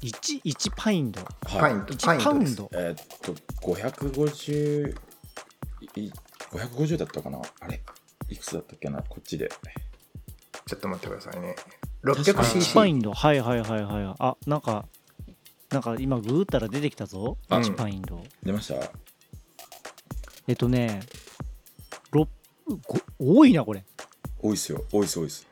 ？1, 1パインド。はい。パイント1パインドえーっと550い550だったかな？あれ？いくつだったっけな？こっちでちょっと待ってくださいね。かに。1パイ 600cc ンド。はいはいはいはいあなんかなんか今グーったら出てきたぞ。うん。1パインド、出ました。えっとね多いなこれ。多いっすよ。多いっす多いっす。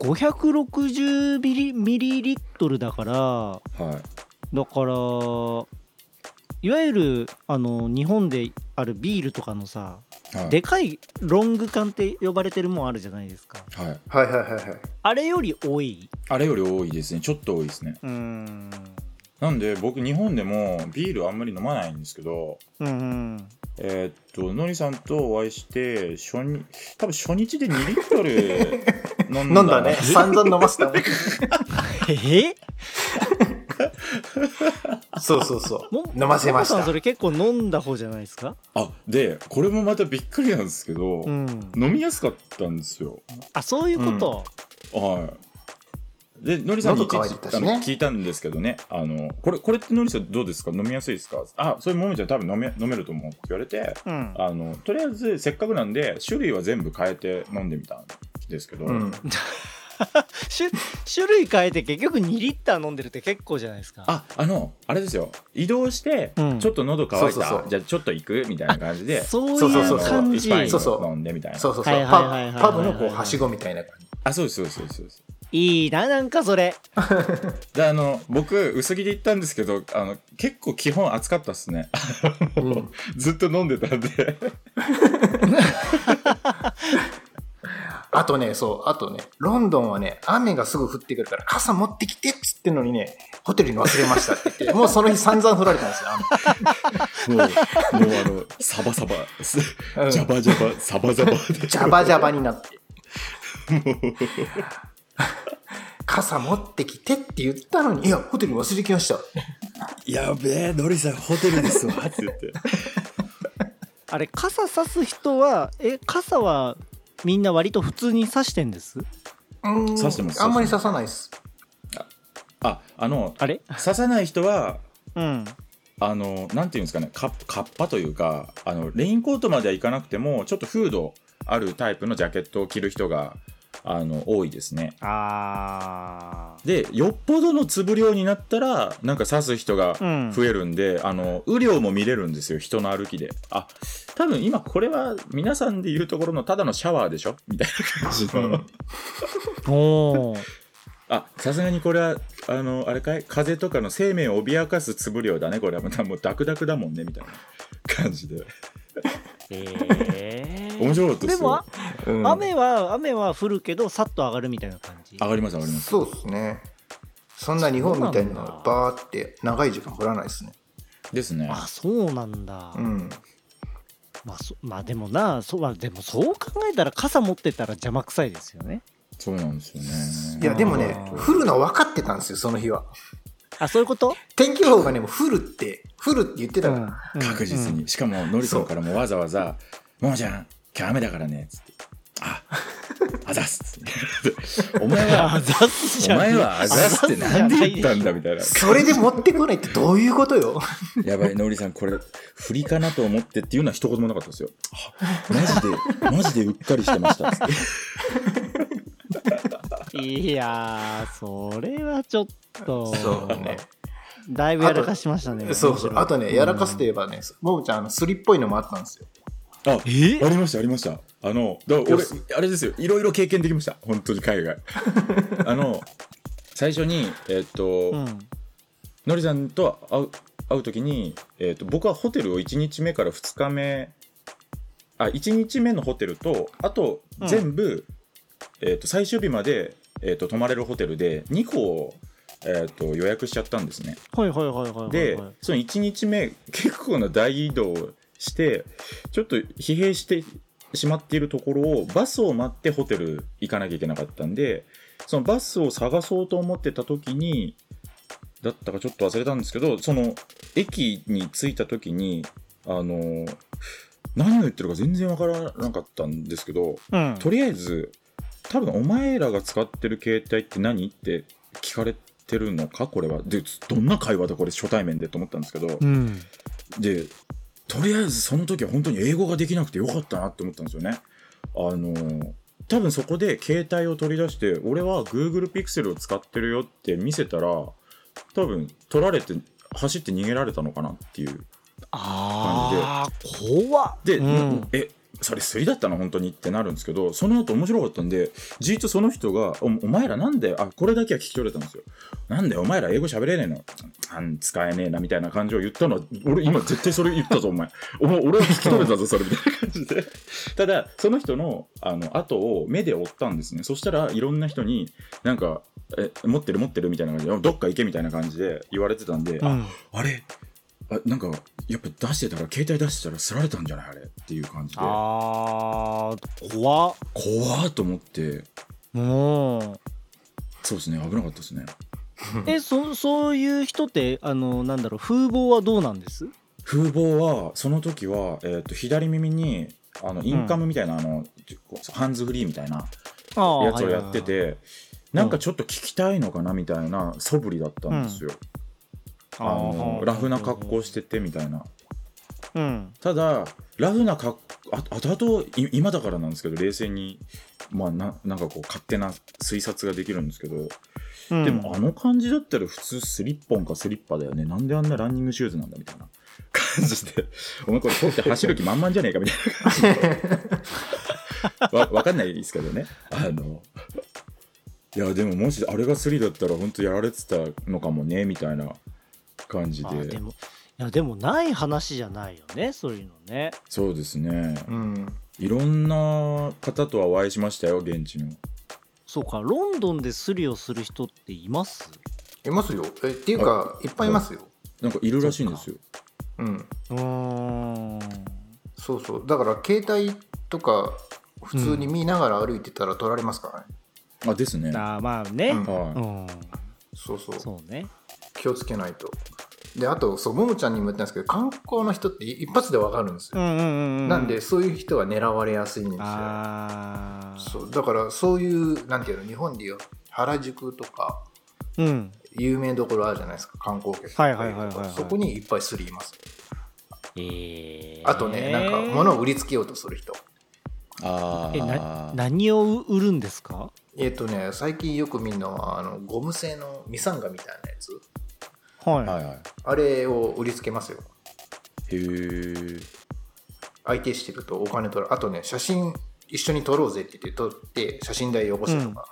560ミリミリリットルだからはい。だからいわゆるあの日本であるビールとかのさはい。でかいロング缶って呼ばれてるもんあるじゃないですか。はい。はいはいはいはい。あれより多い？あれより多いですね。ちょっと多いですねうーん。なんで僕日本でもビールあんまり飲まないんですけどうんうん。えーっとのりさんとお会いして初日多分初日で2リットル 飲飲んだね。散々飲ませたもん え？そうそうそう。も飲ませました。それ結構飲んだ方じゃないですか？あでこれもまたびっくりなんですけど、うん。飲みやすかったんですよ。あそういうこと、はい。でのりさんにねあの聞いたんですけどね。あのこれこれってのりさんどうですか？飲みやすいですか？あそれもみちゃん多分飲め飲めると思うって言われてうん。あのとりあえずせっかくなんで種類は全部変えて飲んでみたんですけど、うん 種種類変えて結局2リッター飲んでるって結構じゃないですか。ああのあれですよ。移動して、うん。ちょっと喉乾いたそうそうそう。じゃあちょっと行くみたいな感じで そうそうそういうそう感じそうそう。飲んでみたいな。そうそうそう。はいはいはいはいはい。パブのこうはしごみたいな感じ。あそうですそうですそうです。いいななんかそれ。であの僕薄着で行ったんですけどあの結構基本暑かったっすね。うん。ずっと飲んでたんであとね、そう、あとね、ロンドンはね、雨がすぐ降ってくるから、傘持ってきてっつってんのにね、ホテルに忘れましたって言って、もうその日散々降られたんですよ雨。もうもうあのサバサバすうんジャバジャバサバサバでジャバジャバになって。傘持ってきてって言ったのに、いや、ホテルに忘れてきました。やべえのりさんホテルですわって言ってあれ傘さす人はえ傘はみんな割と普通に差してんです？うーん。刺してます。あんまり刺さないです。ああのあれ？刺さない人はうん。あのなんていうんですかねカカッパというかあのレインコートまではいかなくてもちょっとフードあるタイプのジャケットを着る人があの多いですね。あでよっぽどの粒量になったらなんか刺す人がうん。増えるんで、あの雨量も見れるんですよ人の歩きで。あ多分今これは皆さんで言うところのただのシャワーでしょ？みたいな感じの、うん。ー おー。あさすがにこれはあのあれかい？風とかの生命を脅かす粒量だねこれは。もうもうダクダクだもんねみたいな感じで。えー面白かったでよ。ですもあうん。雨は雨は降るけどさっと上がるみたいな感じ。上がります上がります。そうですね。そんな日本みたいなバーって長い時間降らないですね。ですね。あそうなんだ、うん。まあそまあでもなそうまあでもそう考えたら傘持ってたら邪魔くさいですよね。そうなんですよね。いや、でもね降るの分かってたんですよ、その日は。あそういうこと、天気予報がね、もう降るって、降るって言ってたから。うん。確実に、しかものりさんからもわざわざ「ももちゃん今日雨だからね」つって「ああざっす」お前うんあはざっすじおゃねえ前はあざっすってなんで言ったんだみたいな それで持ってこないってどういうことよ。やばいのりさんこれ振りかなと思ってっていうのは一言もなかったですよあマジでマジでうっかりしてましたっつっていやーそれはちょっとそうね。だいぶやらかしましたねそうそう。あとね、やらかすといえばね、ももちゃん、あの、スリっぽいのもあったんですよ。あえ？ありましたありました。あのだ俺あれですよ。いろいろ経験できました。本当に海外。あの最初にえっと、うん。のりさんと会う会う時に、えー、と僕はホテルを1日目から2日目あ1日目のホテルとあとうん。全部、えー、と最終日まで、えー、と泊まれるホテルで2個、えー、と予約しちゃったんですね。はいはいはいはいはいではい。その1日目結構な大移動をしてちょっと疲弊してしまっているところをバスを待ってホテル行かなきゃいけなかったんでそのバスを探そうと思ってた時にだったかちょっと忘れたんですけどその駅に着いた時にあの何を言ってるか全然わからなかったんですけどうん。とりあえず多分お前らが使ってる携帯って何って聞かれてるのかこれは。でどんな会話だこれ初対面でと思ったんですけど、うん。でとりあえずその時は本当に英語ができなくてよかったなって思ったんですよね。あの多分そこで携帯を取り出して俺は Google Pixel を使ってるよって見せたら多分取られて走って逃げられたのかなっていうああ怖っ。で、うん。えそれすりだったの本当にってなるんですけどその後面白かったんでじっとその人が「おお前らなんであこれだけは聞き取れたんですよ。なんでお前ら英語喋れねえの？あん使えねえな」みたいな感じを言ったの。は俺今絶対それ言ったぞお前。お前俺は聞き取れたぞ それみたいな感じで。ただその人のあの後を目で追ったんですね。そしたらいろんな人になんか「え持ってる持ってる」みたいな感じで「どっか行け」みたいな感じで言われてたんで、あうん。あれ？あなんかやっぱ出してたら携帯出してたらすられたんじゃない？あれっていう感じで。あー怖っ。怖ーと思って。もうそうですね危なかったですね。えそそういう人ってあのなんだろう風貌はどうなんです？風貌はその時は、えー、と左耳にあのインカムみたいな、あのハンズフリーみたいなあやつをやってて、なんかちょっと聞きたいのかなみたいな素振りだったんですよ、あのラフな格好しててみたいな。うん。ただラフな格好あ後々い今だからなんですけど冷静にまあななんかこう勝手な推察ができるんですけど、うん。でもあの感じだったら普通スリッポンかスリッパだよね。なんであんなランニングシューズなんだみたいな。感じでお前これ取って走る気満々じゃねえかみたいな。感じでわわかんないですけどね。あのいやでももしあれがスリだったら本当やられてたのかもねみたいな感じで。あでもいやでもない話じゃないよねそういうのね。そうですね。うん。いろんな方とはお会いしましたよ現地の。そうかロンドンでスリをする人っています？いますよ。えっていうかいっぱいいますよ。なんかいるらしいんですよ。うん。うーん。そうそう。だから携帯とか普通に見ながら歩いてたら取られますからね、あですね。あーまあね。うん。はうん。そうそう。そうね。気をつけないとであとそうももちゃんにも言ったんですけど観光の人って一発でわかるんですよ、うんうんうんうん。なんでそういう人は狙われやすいんですよ。そうだからそういうなんていうの日本でいう原宿とかうん。有名どころあるじゃないですか観光客はいはいはいはいはい。そこにいっぱいスリーいます。えー、あとねなんか物を売りつけようとする人。あえなあ何を売るんですか？えっ、とね最近よく見るのはあのゴム製のミサンガみたいなやつはい、はいはい。あれを売りつけますよ。へえ相手してるとお金取る。あとね写真一緒に撮ろうぜって言って撮って写真代よこせとか、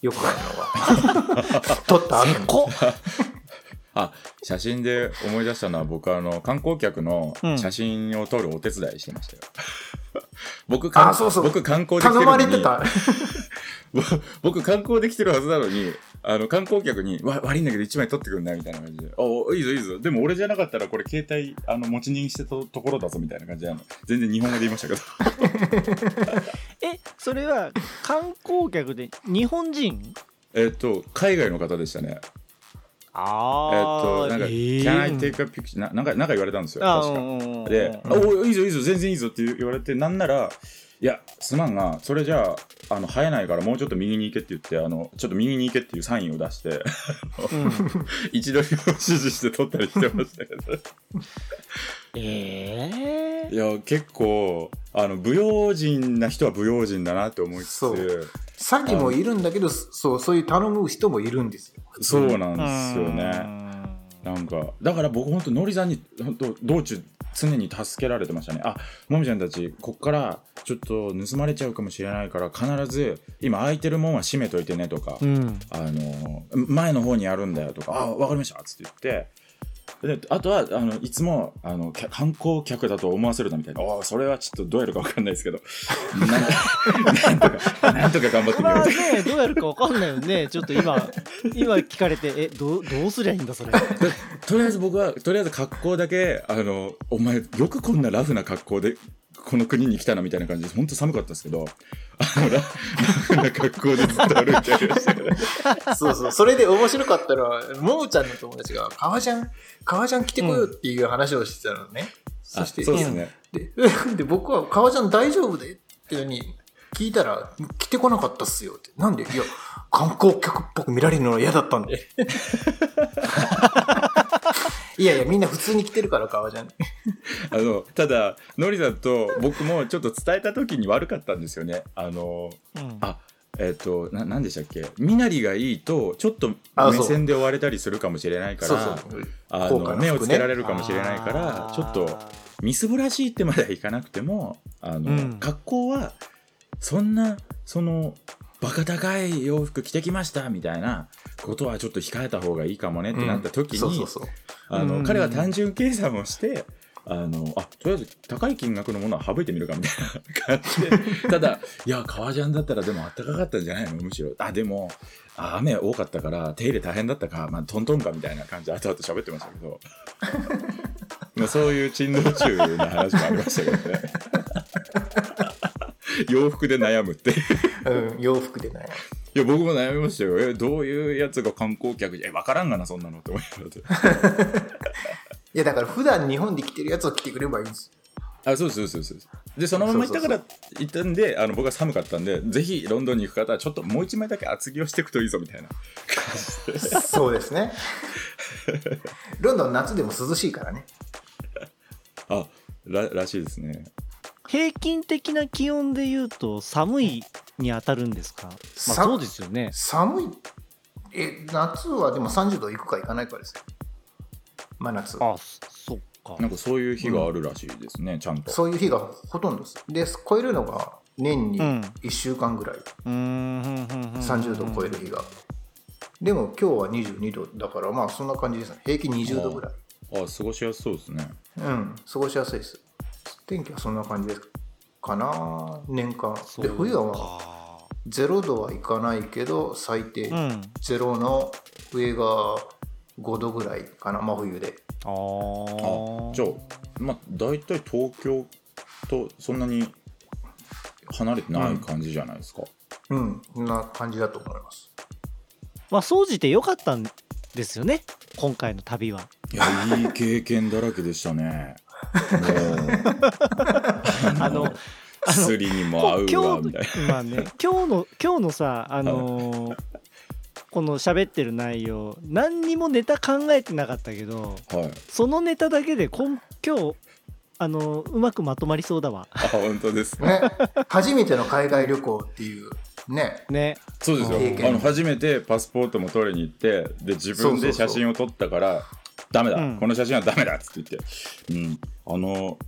よくあるのが撮 った後に。こ。あ写真で思い出したのは僕あの観光客のうん。写真を撮るお手伝いしてましたよ、僕あそうそう。僕観光で頼るのに。まれてた。ぼ僕観光できてるはずなのにあの観光客にわ悪いんだけど1枚取ってくんないみたいな感じで「おいいぞいいぞ。でも俺じゃなかったらこれ携帯あの持ち逃げしてたところだぞ」みたいな感じであの全然日本語で言いましたけど。えそれは観光客で日本人？えっと海外の方でしたね。あえっとなんか「えー。Can I take a picture?」ななんかなんか言われたんですよあ確か。で「うんあおいいぞいいぞ全然いいぞ」って言われてなんなら「いやすまんがそれじゃああの生えないからもうちょっと右に行け」って言ってあのちょっと右に行けっていうサインを出してうん。位置取りを指示して撮ったりしてましたけど。ええいや結構あの不用心な人は不用心だなって思いつつ。そそう詐欺もいるんだけどそうそういう頼む人もいるんですよ。なんですよねなんかだから僕本当のりさんに本当道中常に助けられてましたね。あもみちゃんたちこっからちょっと盗まれちゃうかもしれないから必ず今空いてるもんは閉めといてねとか、うん。あの前の方にあるんだよとかあ分かりましたっつって言ってであとはあのいつもあの観光客だと思わせるなみたいな。あそれはちょっとどうやるか分かんないですけど。なんとかなんとか頑張ってみようまあねどうやるかわかんないよね。ちょっと今今聞かれてえどうどうすりゃいいんだそれ。とりあえず僕はとりあえず格好だけあのお前よくこんなラフな格好でこの国に来たなみたいな感じで本当寒かったですけど。あの格好でずっと歩いてありましたからそうそう。それで面白かったのはももちゃんの友達が「革ジャン革ジャン着てこよう」っていう話をしてたのね、そしてあそうですね、で で僕は「革ジャン大丈夫で?」っていうのに聞いたら「着てこなかったっすよ」って。なんで？いや観光客っぽく見られるのは嫌だったんで いやいやみんな普通に着てるから革ジャンあのただのりさんと僕もちょっと伝えた時に悪かったんですよね。あのうん。あえっ、とな何でしたっけ？身なりがいいとちょっと目線で追われたりするかもしれないからそうそう。あ高価な服ね。の目をつけられるかもしれないからちょっとみすぼらしいってまではいかなくてもあの、うん。格好はそんなそのバカ高い洋服着てきましたみたいなことはちょっと控えた方がいいかもねってなった時に、あの、うん。彼は単純計算をしてあのあとりあえず高い金額のものは省いてみるかみたいな感じで。ただいや革ジャンだったらでもあったかかったんじゃないの？むしろ。あでもあ雨多かったから手入れ大変だったか、まあ、トントンかみたいな感じで後々喋ってましたけど。まあそういう珍道中な話もありましたけどね 洋服で悩むっていううん、洋服でね。いや僕も悩みましたよえどういうやつが観光客え分からんがなそんなのって思いながら いや、だから普段日本で着てるやつを着てくればいいんですあそうそうですそうでそのまま行ったから行ったんであの僕は寒かったんでぜひロンドンに行く方はちょっともう一枚だけ厚着をしていくといいぞみたいな感じでよ。そうですね。ロンドン夏でも涼しいからね。あららしいですね平均的な気温で言うと寒いに当たるんですか？まあさそうですよね寒い。え、夏はでも30度いくかいかないかですよ。真夏。あそっかなんかそういう日があるらしいですね、ちゃんとそういう日がほとんどです。で、超えるのが年にうん1週間ぐらい。うーんふんふんふんふん30度超える日が。でも今日は22度だからまあそんな感じですね。平均20度ぐらい。あ過ごしやすそうですねうん、過ごしやすいです。天気はそんな感じですかな、年間。で、冬はまあか0度はいかないけど、最低うん。0の上が5度ぐらいかな、真冬で。ああーじゃあまあ大体東京とそんなに離れてない感じじゃないですか、うん、そんな感じだと思います。まあ総じて良かったんですよね。今回の旅は。いやいい経験だらけでしたねあの薬にも合うわみたいな。まあね今日の今日のさあのーこの喋ってる内容何にもネタ考えてなかったけどはい。そのネタだけでこん今日あのーうまくまとまりそうだわ。あ本当ですね、初めての海外旅行っていう、ね、ね。そうですよ。あの初めてパスポートも取りに行ってで自分で写真を撮ったからダメだ、うん。この写真はダメだっつって言って、うん、あの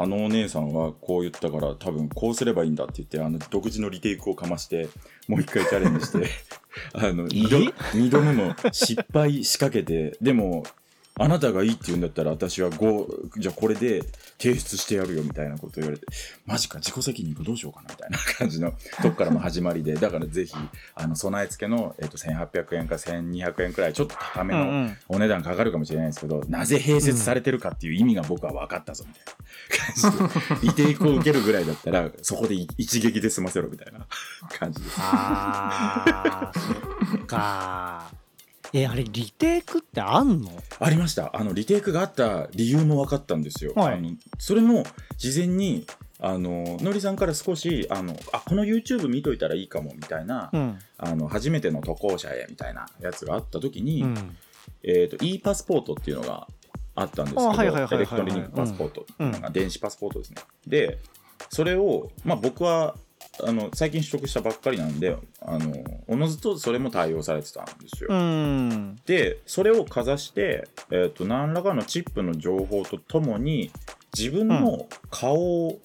あのお姉さんはこう言ったから多分こうすればいいんだって言ってあの独自のリテイクをかましてもう一回チャレンジして あの二度え二度目も失敗しかけてでもあなたがいいって言うんだったら私は5じゃあこれで提出してやるよみたいなこと言われてマジか自己責任かどうしようかなみたいな 感じのとこからも始まりでだからぜひあの備え付けの、えっと1800円か1200円くらいちょっと高めのうんうん。お値段かかるかもしれないですけど、なぜ併設されてるかっていう意味が僕は分かったぞみたいな。感じでリテイクを受けるぐらいだったらそこで一撃で済ませろみたいな感じです。あーそっかえあれリテイクってあんの？ありました。あのリテイクがあった理由も分かったんですよ。はい。あのそれも事前にあののりさんから少しあのあこの YouTube 見といたらいいかもみたいな、うん。あの初めての渡航者へみたいなやつがあった時に、うん。えー、と e パスポートっていうのがあったんですけど、エレクトロニックパスポートうのが、電子パスポートですね。で、それを、まあ、僕はあの最近取得したばっかりなんで、あのおのずとそれも対応されてたんですよ。うんで、それをかざして、えー、と何らかのチップの情報とともに、自分の顔を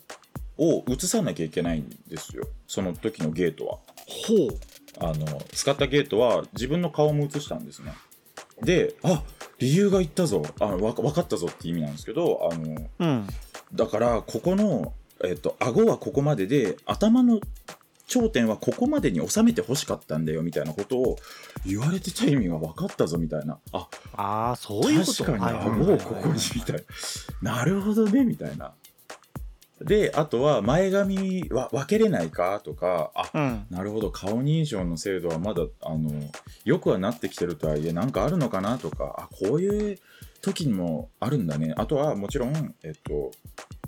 映さなきゃいけないんですよ、その時のゲートは。ほうあの使ったゲートは自分の顔も映したんですね。で、あ理由が言ったぞあわ分かったぞって意味なんですけどあのうんだからここの、えっと顎はここまでで頭の頂点はここまでに収めてほしかったんだよみたいなことを言われてた意味が分かったぞみたいな。あああそういうこと？確かに顎をここにみたい。ななるほどねみたいな。であとは前髪は分けれないかとかあうん。なるほど顔認証の制度はまだあのよくはなってきてるとはいえなんかあるのかなとかあこういう時にもあるんだね。あとはもちろんえっと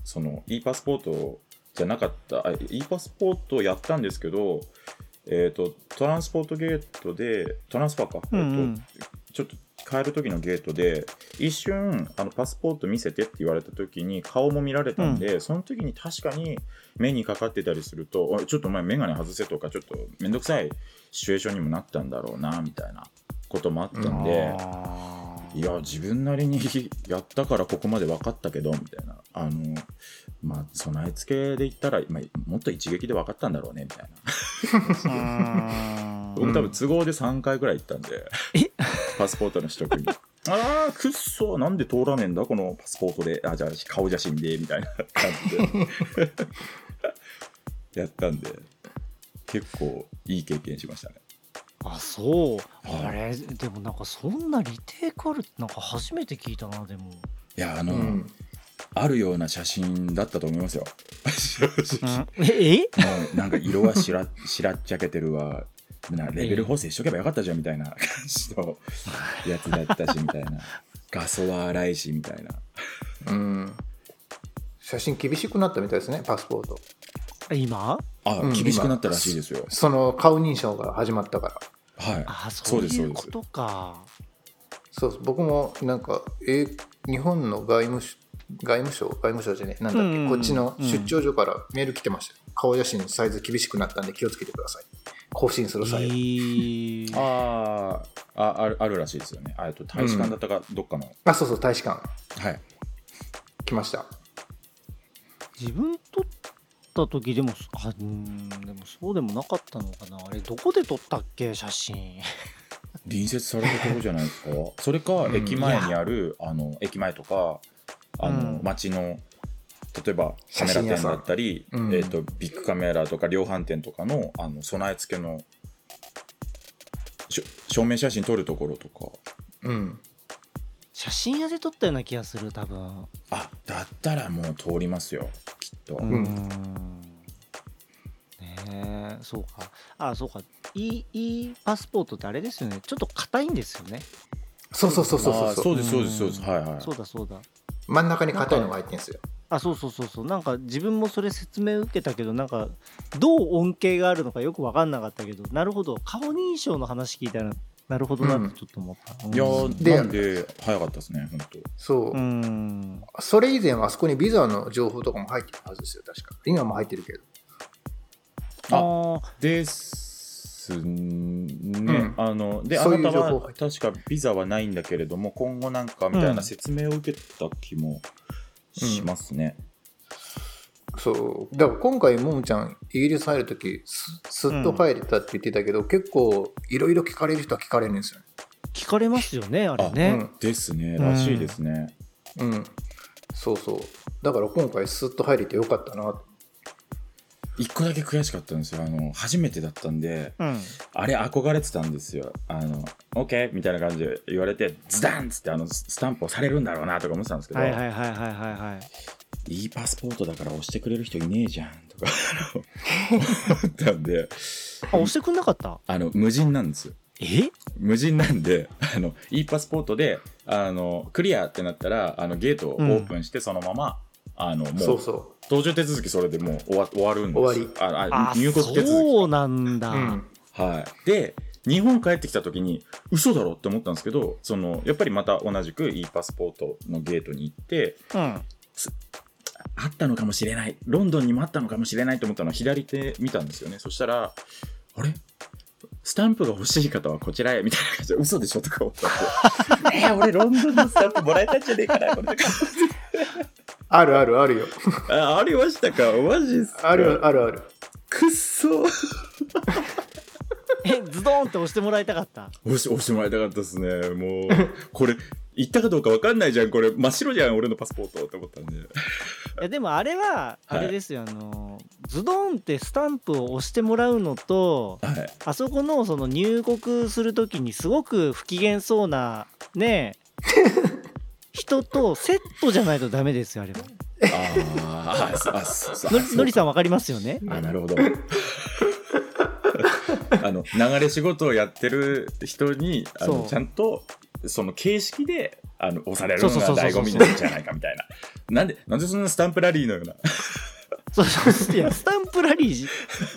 その e パスポートじゃなかったあ e パスポートをやったんですけどえっとトランスポートゲートでトランスファーか、うんうえっんとちょっと変える時のゲートで一瞬あのパスポート見せてって言われた時に顔も見られたんで、その時に確かに目にかかってたりするとおいちょっとお前眼鏡外せとかちょっとめんどくさいシチュエーションにもなったんだろうなみたいなこともあったんで、いや自分なりに やったからここまで分かったけどみたいなあのまあ備え付けで言ったら、まあ、もっと一撃で分かったんだろうねみたいな。うん僕多分都合で3回ぐらい行ったんで、え？パスポートの取得に。ああ、くっそ、なんで通らねえんだ、このパスポートで、あじゃあ顔写真で、みたいな感じで。やったんで、結構いい経験しましたね。あそう、はい。あれでもなんかそんなリテイクあるってなんか初めて聞いたなでも。いや、あの、うん。あるような写真だったと思いますよ。正直。うんええ？もうなんか色はしらしらっちゃけてるわ。なレベル補正しとけばよかったじゃんみたいな感じの やつだったしみたいな。画素は荒いしみたいな。うん。写真厳しくなったみたいですねパスポート今？あ、うん厳しくなったらしいですよ。その顔認証が始まったから。はい。あそそううですいうこそうです。とか。そうそう僕もなんか、え日本の外務省外務省？外務省じゃねえ。なんだっけ、うんこっちの出張所からメール来てましたよ、顔写真サイズ厳しくなったんで気をつけてください。更新するえ際、ー。あーああるあるらしいですよね。あえっと大使館だったかどっかの、あそうそう大使館。はい。来ました。自分撮った時でもあうんでもそうでもなかったのかな。あれどこで撮ったっけ？写真。隣接されたところじゃないですか？それかうん。駅前にある、あの駅前とかあの、うん。街の例えばカメラ店だったり、うん。えー、とビッグカメラとか量販店とかのあの備え付けのしょ証明写真撮るところとか。うん。写真屋で撮ったような気がする多分。あだったらもう通りますよきっと、うーん。ねえそうか。あそうか。e, e パスポートってあれですよね。ちょっと硬いんですよね。そうそうそうそうそう。そうですそうですそうです。ん。はいはい。そうだそうだ。真ん中に硬いのが入ってんですよ。あそうそうそうそう。なんか自分もそれ説明受けたけどなんかどう恩恵があるのかよく分かんなかったけどなるほど。顔認証の話聞いたらなるほどなってちょっと思った、いやーでなんで早かったですね本当そう、うん。うんそれ以前はあそこにビザの情報とかも入ってるはずですよ確か。今も入ってるけど。あー。ですね、ん。あのであそういうなたは情報入確かビザはないんだけれども今後なんかみたいな説明を受けた気もしますね、そう。だから今回ももちゃんイギリス入るときすすっと入れたって言ってたけど、結構いろいろ聞かれる人は聞かれるんですよね。聞かれますよねあれね。ですね。らしいですね、うん。そうそう。だから今回スッと入れてよかったな。と一個だけ悔しかったんですよ。あの初めてだったんでうん。あれ憧れてたんですよ。あの OK みたいな感じで言われてズダンっつってあのスタンプをされるんだろうなとか思ってたんですけど、はいはいはいはいはいはいいいパスポートだから押してくれる人いねえじゃんとか。思ったんであ押してくんなかった？あの無人なんですよ。え？無人なんであのいいパスポートであのクリアってなったらあのゲートをオープンしてそのまま、あのもそうそ搭乗手続きそれでもう終わ終わるんです。終わり。あああ入国手続そうなんだ、う、うん、きはい。で日本帰ってきた時に嘘だろって思ったんですけどそのやっぱりまた同じく e パスポートのゲートに行ってうんあったのかもしれない。ロンドンにもあったのかもしれないと思ったのは左手見たんですよね。そしたらあれ？スタンプが欲しい方はこちらへみたいな感じで嘘でしょ？とか思ったんで えー、俺ロンドンのスタンプもらえたんじゃねえかなこれ。と かあるあるあるよ。あありましたか？マジっすか？あるあるある。くっそ。えズドーンって押してもらいたかった？押し押してもらいたかったですね。もうこれ行ったかどうか分かんないじゃん。これ真っ白じゃん俺のパスポートって思ったんでいやでもあれはあれですよ、あのズドンってスタンプを押してもらうのとはい。あそこのその入国するときにすごく不機嫌そうなね人とセットじゃないとダメですよあれは。あーあのりさんわかりますよね？あなるほど。あの流れ仕事をやってる人にあのちゃんとその形式であの押されるのが醍醐味なんじゃないかみたいな。なんでなんでそんなスタンプラリーのようなそうそう。いやスタンプラリー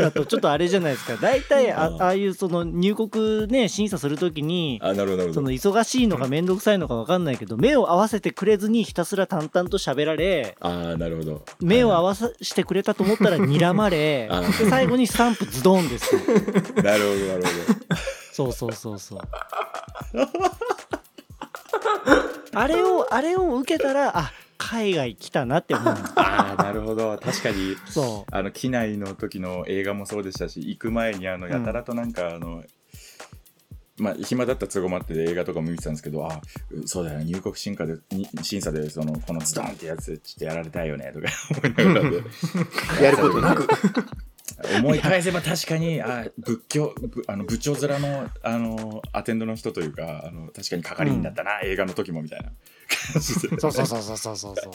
だとちょっとあれじゃないですか。大体あうん。ああいうその入国ね審査するときにあなるほどその忙しいのか面倒くさいのか分かんないけど目を合わせてくれずにひたすら淡々と喋られああなるほど。目を合わわさしてくれたと思ったら睨まれ 最後にスタンプズドンですよ。なるほどなるほど。そうそうそうそう。あれをあれを受けたらあ海外来たなって思う ああなるほど。確かにそあの機内の時の映画もそうでしたし行く前にあのやたらとなんかあの、まあ暇だった都合もあって映画とかも見てたんですけどあうそうだよね入国審査でに審査でそのこのズドンってやつちょっとやられたいよねとか思いながらで。やることなく 思い返せば確かにあ仏教ぶあの部長面のあのアテンドの人というかあの確かに係員だったな、映画の時もみたいな感じで、ね、そうそうそうそうそうそう。そ う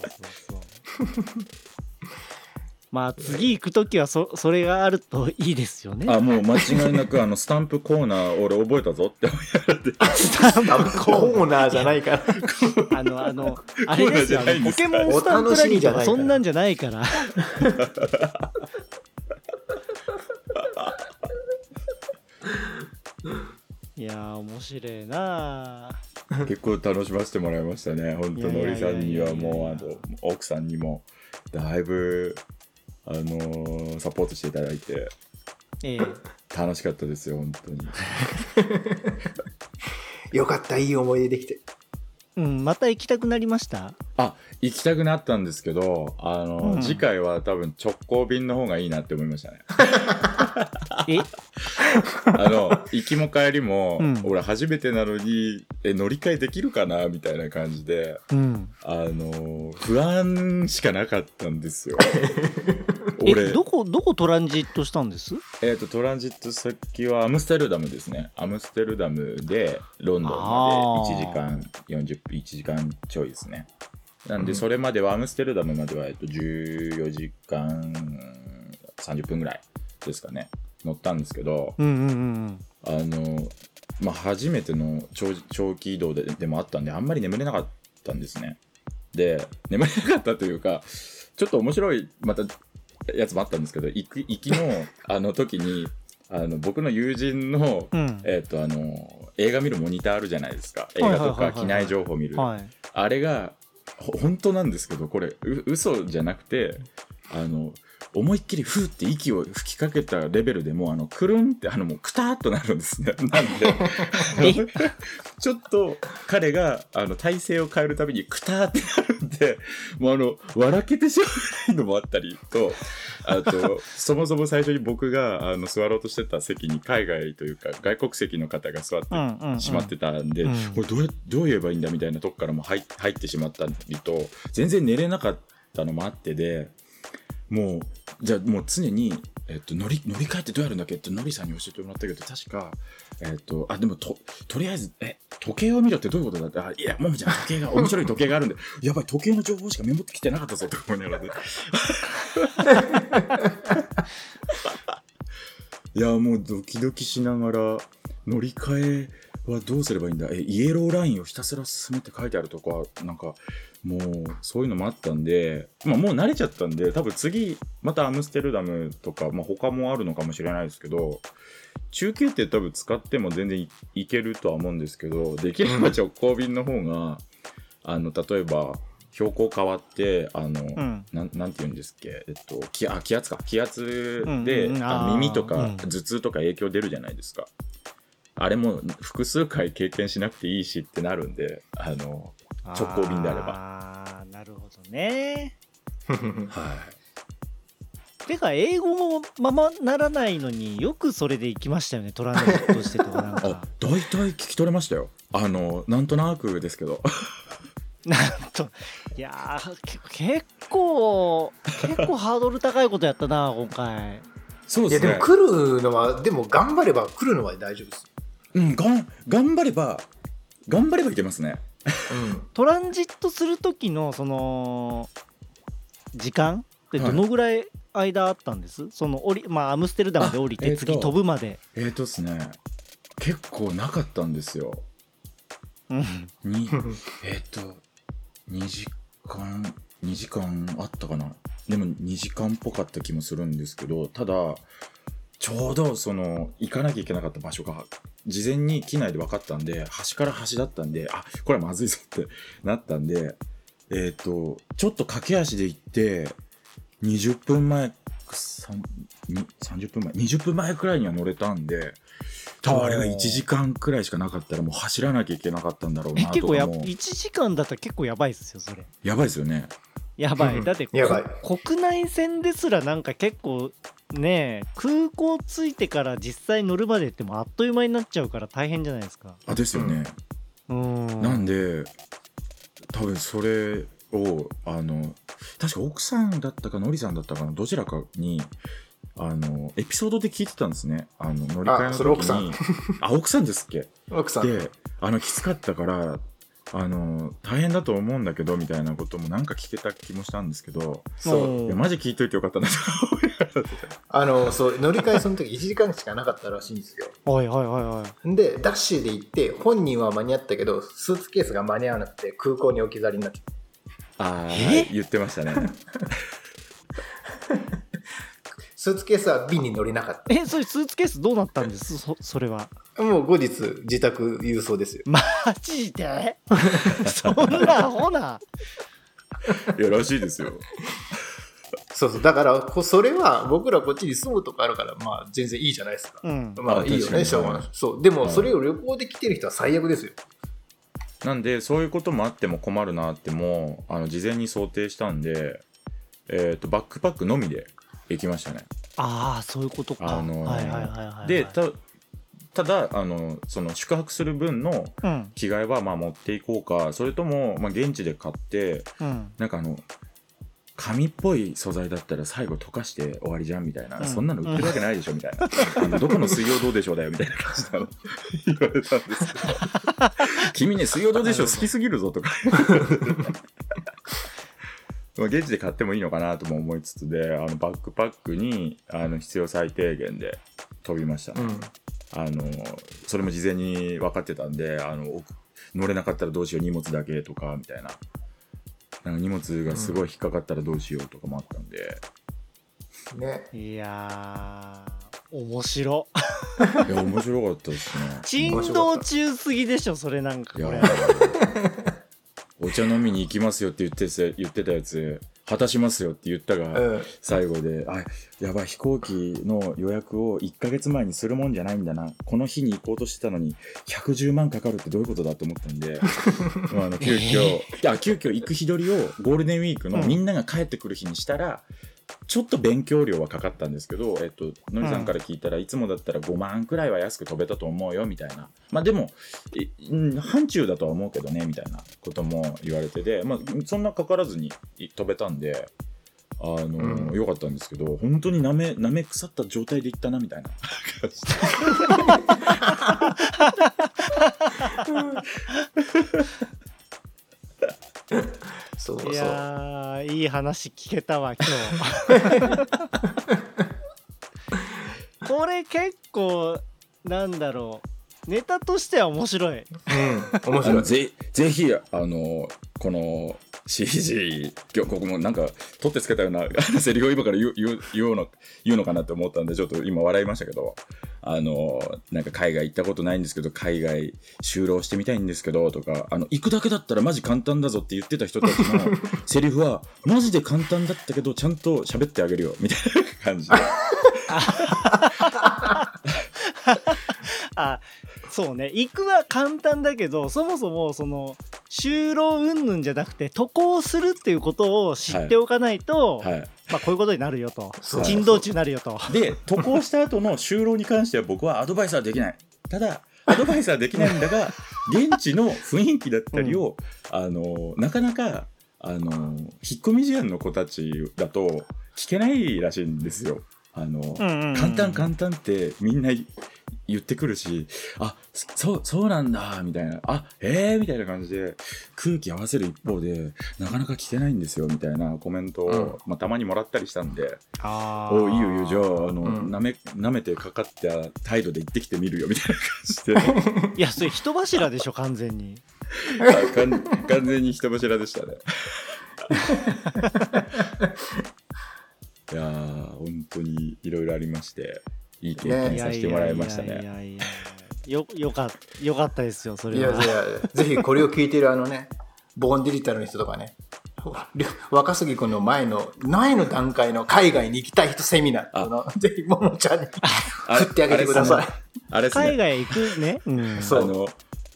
まあ次行く時はそそれがあるといいですよね。あもう間違いなくあのスタンプコーナー俺覚えたぞってスタンプコーナーじゃないから。あのあのあれですよポケモンスタンプラリーとかそんなんじゃないから。いやー面白いなー結構楽しませてもらいましたね。本当のりさんにはもうあの奥さんにもだいぶあのーサポートしていただいて。ええ。楽しかったですよ本当に。よかった、いい思い出できて。うんまた行きたくなりました？あ行きたくなったんですけどあの、うん。次回は多分直行便の方がいいなって思いましたね。え？あの行きも帰りも、うん。俺初めてなのにえ乗り換えできるかなみたいな感じでうん。あの不安しかなかったんですよ。え俺。どこどこトランジットしたんです？えー、とトランジット先はアムステルダムですね。アムステルダムでロンドンまで1時間40分1時間ちょいですね。なんでそれまではアムステルダムまでは、えっと、14時間30分ぐらいですかね乗ったんですけどうんうんうんあのまあ初めての長長期移動ででもあったんであんまり眠れなかったんですね。で眠れなかったというかちょっと面白いまたやつもあったんですけど行く行きの あの時にあの僕の友人の、うん。うんえっ、とあの映画見るモニターあるじゃないですか。映画とか機内情報見る、はい。あれがほ本当なんですけどこれう嘘じゃなくてあの思いっきりフーって息を吹きかけたレベルでもうあのくるんってあのもうくたーっとなるんですね。なんで。えちょっと彼があの体勢を変えるたびにくたーってなるんでもうあの笑けてしまうのもあったりとあとそもそも最初に僕があの座ろうとしてた席に海外というか外国籍の方が座ってしまってたんで、うん。これどうやどう言えばいいんだみたいなとこからも入入ってしまったりと全然寝れなかったのもあってでもうじゃあもう常に、えっと、乗り乗り換えってどうやるんだっけってノリさんに教えてもらったけど確か、えっと、あでもととりあえずえ時計を見ろってどういうことだってあいやももちゃん時計が面白い時計があるんで やばい時計の情報しかメモってきてなかったぞと思いながら。ね いやもうドキドキしながら乗り換えはどうすればいいんだ？えイエローラインをひたすら進めって書いてあるとかなんかもうそういうのもあったんで、まあ、もう慣れちゃったんで多分次またアムステルダムとか、まあ、他もあるのかもしれないですけど中継って多分使っても全然いいけるとは思うんですけどできれば直行便の方があの例えば標高変わってあの、うん。なんなんて言うんですっけ、えっと、気あ気圧か。気圧うんで、うんうん耳とかうん。頭痛とか影響出るじゃないですか。あれも複数回経験しなくていいしってなるんであの直行便であれば。ああなるほどね。はい。てか英語もままならないのによくそれで行きましたよねトランジットしてとかなん あか大体聞き取れましたよ。あのなんとなくですけど。なんといやーけ結構結構ハードル高いことやったな今回。そういやでも来るのはでも頑張れば来るのは大丈夫です。うんがん頑張れば頑張ればいけますね。うん。トランジットする時のその時間ってどのぐらい間あったんです、その降りまあアムステルダムで降りて次飛ぶまで、えーとですね。結構なかったんですよ。うん。に えっと2時間2時間あったかな。でも2時間っぽかった気もするんですけどただちょうどその行かなきゃいけなかった場所が事前に機内で分かったんで端から端だったんであこれはまずいぞって なったんでえっ、とちょっと駆け足で行って20分前さんに30分前20分前くらいには乗れたんで多分あれが1時間くらいしかなかったらもう走らなきゃいけなかったんだろうえな結構やとかも1時間だったら結構やばいっすよそれ。やばいですよね。やばい。だってこやばい。国内線ですらなんか結構ね空港着いてから実際乗るまでってもうあっという間になっちゃうから大変じゃないですか。あですよね、うん。なんで多分それをあの確か奥さんだったかのりさんだったかのどちらかにあのエピソードで聞いてたんですね。あの乗り換えのあそれ奥さん。時にあ奥さんですっけ？奥さん。であのきつかったからあの大変だと思うんだけどみたいなこともなんか聞けた気もしたんですけどそう。いやマジ聞いといてよかったなと思いながらあのそう乗り換えその時1時間しかなかったらしいんですよ。はいはいはいはい。でダッシュで行って本人は間に合ったけどスーツケースが間に合わなくて空港に置き去りになってああ、え？言ってましたね。スーツケースは便に乗れなかっえそれスーツケースどうなったんです？そそれは。たもう後日自宅郵送ですよ。マジで？そんなアホな？いやらしいですよ。そうそう。だからこそれは僕らこっちに住むとかあるからまあ全然いいじゃないですか。うん。まあいいよねしょうがない。そう。でもはいそれを旅行で来てる人は最悪ですよ。なんでそういうこともあっても困るなってもあの事前に想定したんで、えー、とバックパックのみで行きましたね。ああそういうことか、あのーはいはいはいはいはい。でたただあのその宿泊する分のうん。着替えはまあ持っていこうか。それとも、まあ、現地で買ってうん。なんかあの紙っぽい素材だったら最後溶かして終わりじゃんみたいな、うん。そんなの売ってるわけないでしょみたいな、あのどこの水曜どうでしょうだよみたいな感じなの。言われたんですけど君ね水曜どうでしょう？好きすぎるぞとか。まあ現地で買ってもいいのかなとも思いつつであのバックパックにあの必要最低限で飛びました。ね、うんあのそれも事前に分かってたんであの奥乗れなかったらどうしよう荷物だけとかみたいな。なんか荷物がすごい引っかかったらどうしようとかもあったんで、ね。いやー面白。いや面白かったですね。珍道中すぎでしょそれなんかお茶飲みに行きますよって言ってせ言ってたやつ果たしますよって言ったが、うん最後であやばい飛行機の予約を1ヶ月前にするもんじゃないんだな。この日に行こうとしてたのに110万かかるってどういうことだと思ったんで まああの急遽、いや急遽行く日取りをゴールデンウィークのうんみんなが帰ってくる日にしたら、ちょっと勉強料はかかったんですけど、えっと、のりさんから聞いたら、いつもだったら5万くらいは安く飛べたと思うよみたいな、まあでも、範疇だとは思うけどねみたいなことも言われてで、まあ、そんなかからずにい飛べたんで、あのうん。よかったんですけど、本当になめなめ腐った状態で行ったなみたいな。感 じそうそう。いやーいい話聞けたわ今日。これ結構なんだろう。ネタとしては面白い。うん面あ白い。のぜぜひあのこの CG 今日ここもなんか取ってつけたような セリフを今から言う言う言うの言うのかなって思ったんでちょっと今笑いましたけどあのなんか海外行ったことないんですけど海外就労してみたいんですけどとかあの行くだけだったらマジ簡単だぞって言ってた人たちの セリフはマジで簡単だったけどちゃんと喋ってあげるよみたいな感じで あそうね。行くは簡単だけどそもそもその就労云々じゃなくて渡航するっていうことを知っておかないと、はい。まあこういうことになるよと。そう珍道中になるよと。で渡航した後の就労に関しては僕はアドバイスはできない。ただアドバイスはできないんだが現地の雰囲気だったりを、あのなかなかあの引っ込み思案の子たちだと聞けないらしいんですよ。あのうんうんうん。簡単簡単ってみんな言ってくるしあそうそうなんだみたいな。あえー、みたいな感じで空気合わせる一方でなかなか聞けないんですよみたいなコメントを、うん。まあ、たまにもらったりしたんであー。おいいよいいよじゃああの、うん。なめ舐めてかかった態度で行ってきてみるよみたいな感じで。いやそれ人柱でしょ完全に。あかん完全に人柱でしたね。いやー本当にいろいろありましていい経験させてもらいましたね。いやいやいやいやよよかよかったですよそれは。いやいやぜひこれを聞いてるあのねボーンデジタルの人とかね。若杉君の前の前の段階の海外に行きたい人セミナーっていうのをぜひももちゃんに 振ってあげてください。あれ海外行くね、うん、そう。あの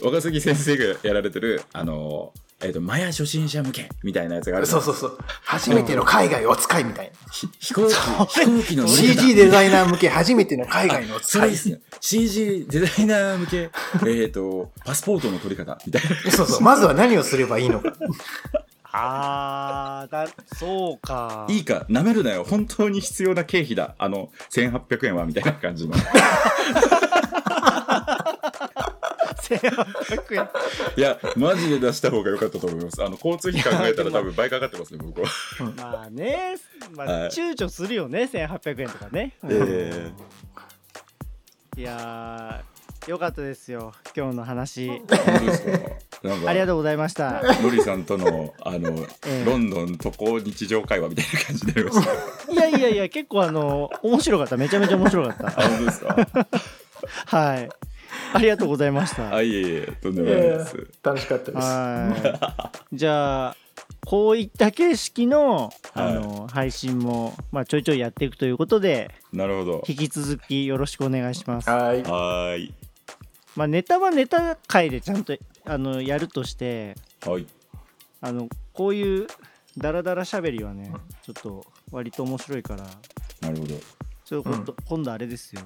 若杉先生がやられてるあのえっ、とマヤ初心者向けみたいなやつがあるそうそうそう。初めての海外お使いみたいな。ひ飛行機飛行機の CG デザイナー向け初めての海外のお使い。ですね。CG デザイナー向けえっとパスポートの取り方みたいな。そうそう。まずは何をすればいいのか。あーだそうか。いいか、なめるなよ、本当に必要な経費だ、あの、1800円はみたいな感じの。1800 円いやマジで出した方が良かったと思います。あの交通費考えたら多分倍かかってますね僕は。まあね、まあ、はい。躊躇するよね1800円とかね、えいやーよかったですよ今日の話。ありがとうございました。ロリさんとのあの、ええ。ロンドン渡航日常会話みたいな感じになりました。いやいやいや結構あの面白かった。めちゃめちゃ面白かった。はい ありがとうございました。あいえいえとんでもないです。楽しかったです。はい。じゃあこういった形式のあの、配信も、まあ、ちょいちょいやっていくということでなるほど。引き続きよろしくお願いします。はい。はーい。まあ、ネタはネタ界でちゃんとあのやるとしてはい。あのこういうダラダラしゃべりはねちょっと割と面白いからなるほど。そういうこと、今度あれですよ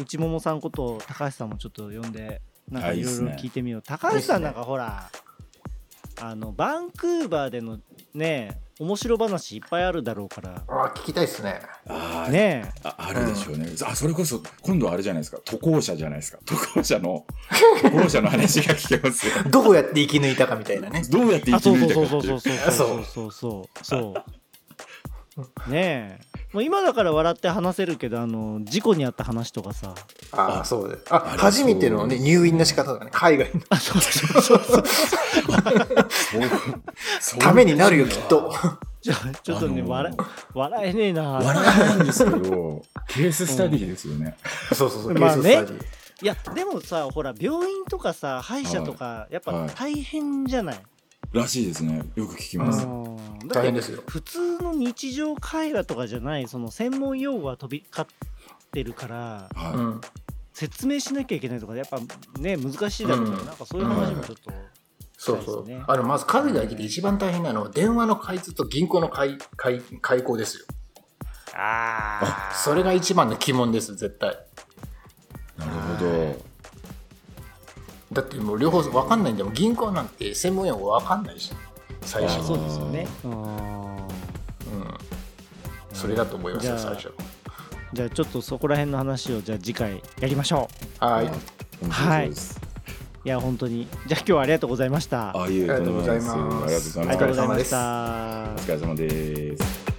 内ももさんこと高橋さんもちょっと呼んでなんかいろいろ聞いてみよう。高橋さんなんかほらあのバンクーバーでのね面白話いっぱいあるだろうから。あ聞きたいですね。あーねああるでしょうね、あそれこそ今度あれじゃないですか。渡航者じゃないですか。渡航者の 渡航者の話が聞けますよ。どうやって生き抜いたかみたいなね。どうやってあ生きそう抜いたかっていう。そうそうそうそうそうそうそうそう。ねえもう今だから笑って話せるけどあの事故に遭った話とかさ。ああそうですあ初めてのね入院の仕方とかね海外の。あそうそうそう。そう。そうそうためになるよきっと。ちょちょっとね、あのー笑笑えねえな。笑えないんですけど。ケーススタディですよね、そうそうそうケまあね。ーススタディ。いやでもさほら病院とかさ歯医者とか、やっぱ大変じゃない、らしいですね。よく聞きます、大変ですよ。普通の日常会話とかじゃないその専門用語が飛び交ってるからはい、うん。説明しなきゃいけないとかやっぱね難しいだろうから、うん。なんかそういう話もちょっと、そうそう、そうですね。あのまず海外で一番大変なのは電話の開通と銀行の開開開口ですよ。ああそれが一番の鬼門です絶対。なるほどだってもう両方分かんないんでも銀行なんて専門用語分かんないし。最初。あそうですよね。うん。うん。それだと思いますよじゃあ最初。じゃあちょっとそこら辺の話をじゃあ次回やりましょう。はい。面白そうです、いや本当に。じゃあ今日はありがとうございますあいえありがとうございます。ありがとうございますありがとうございましお疲れ様です。たお疲れ様です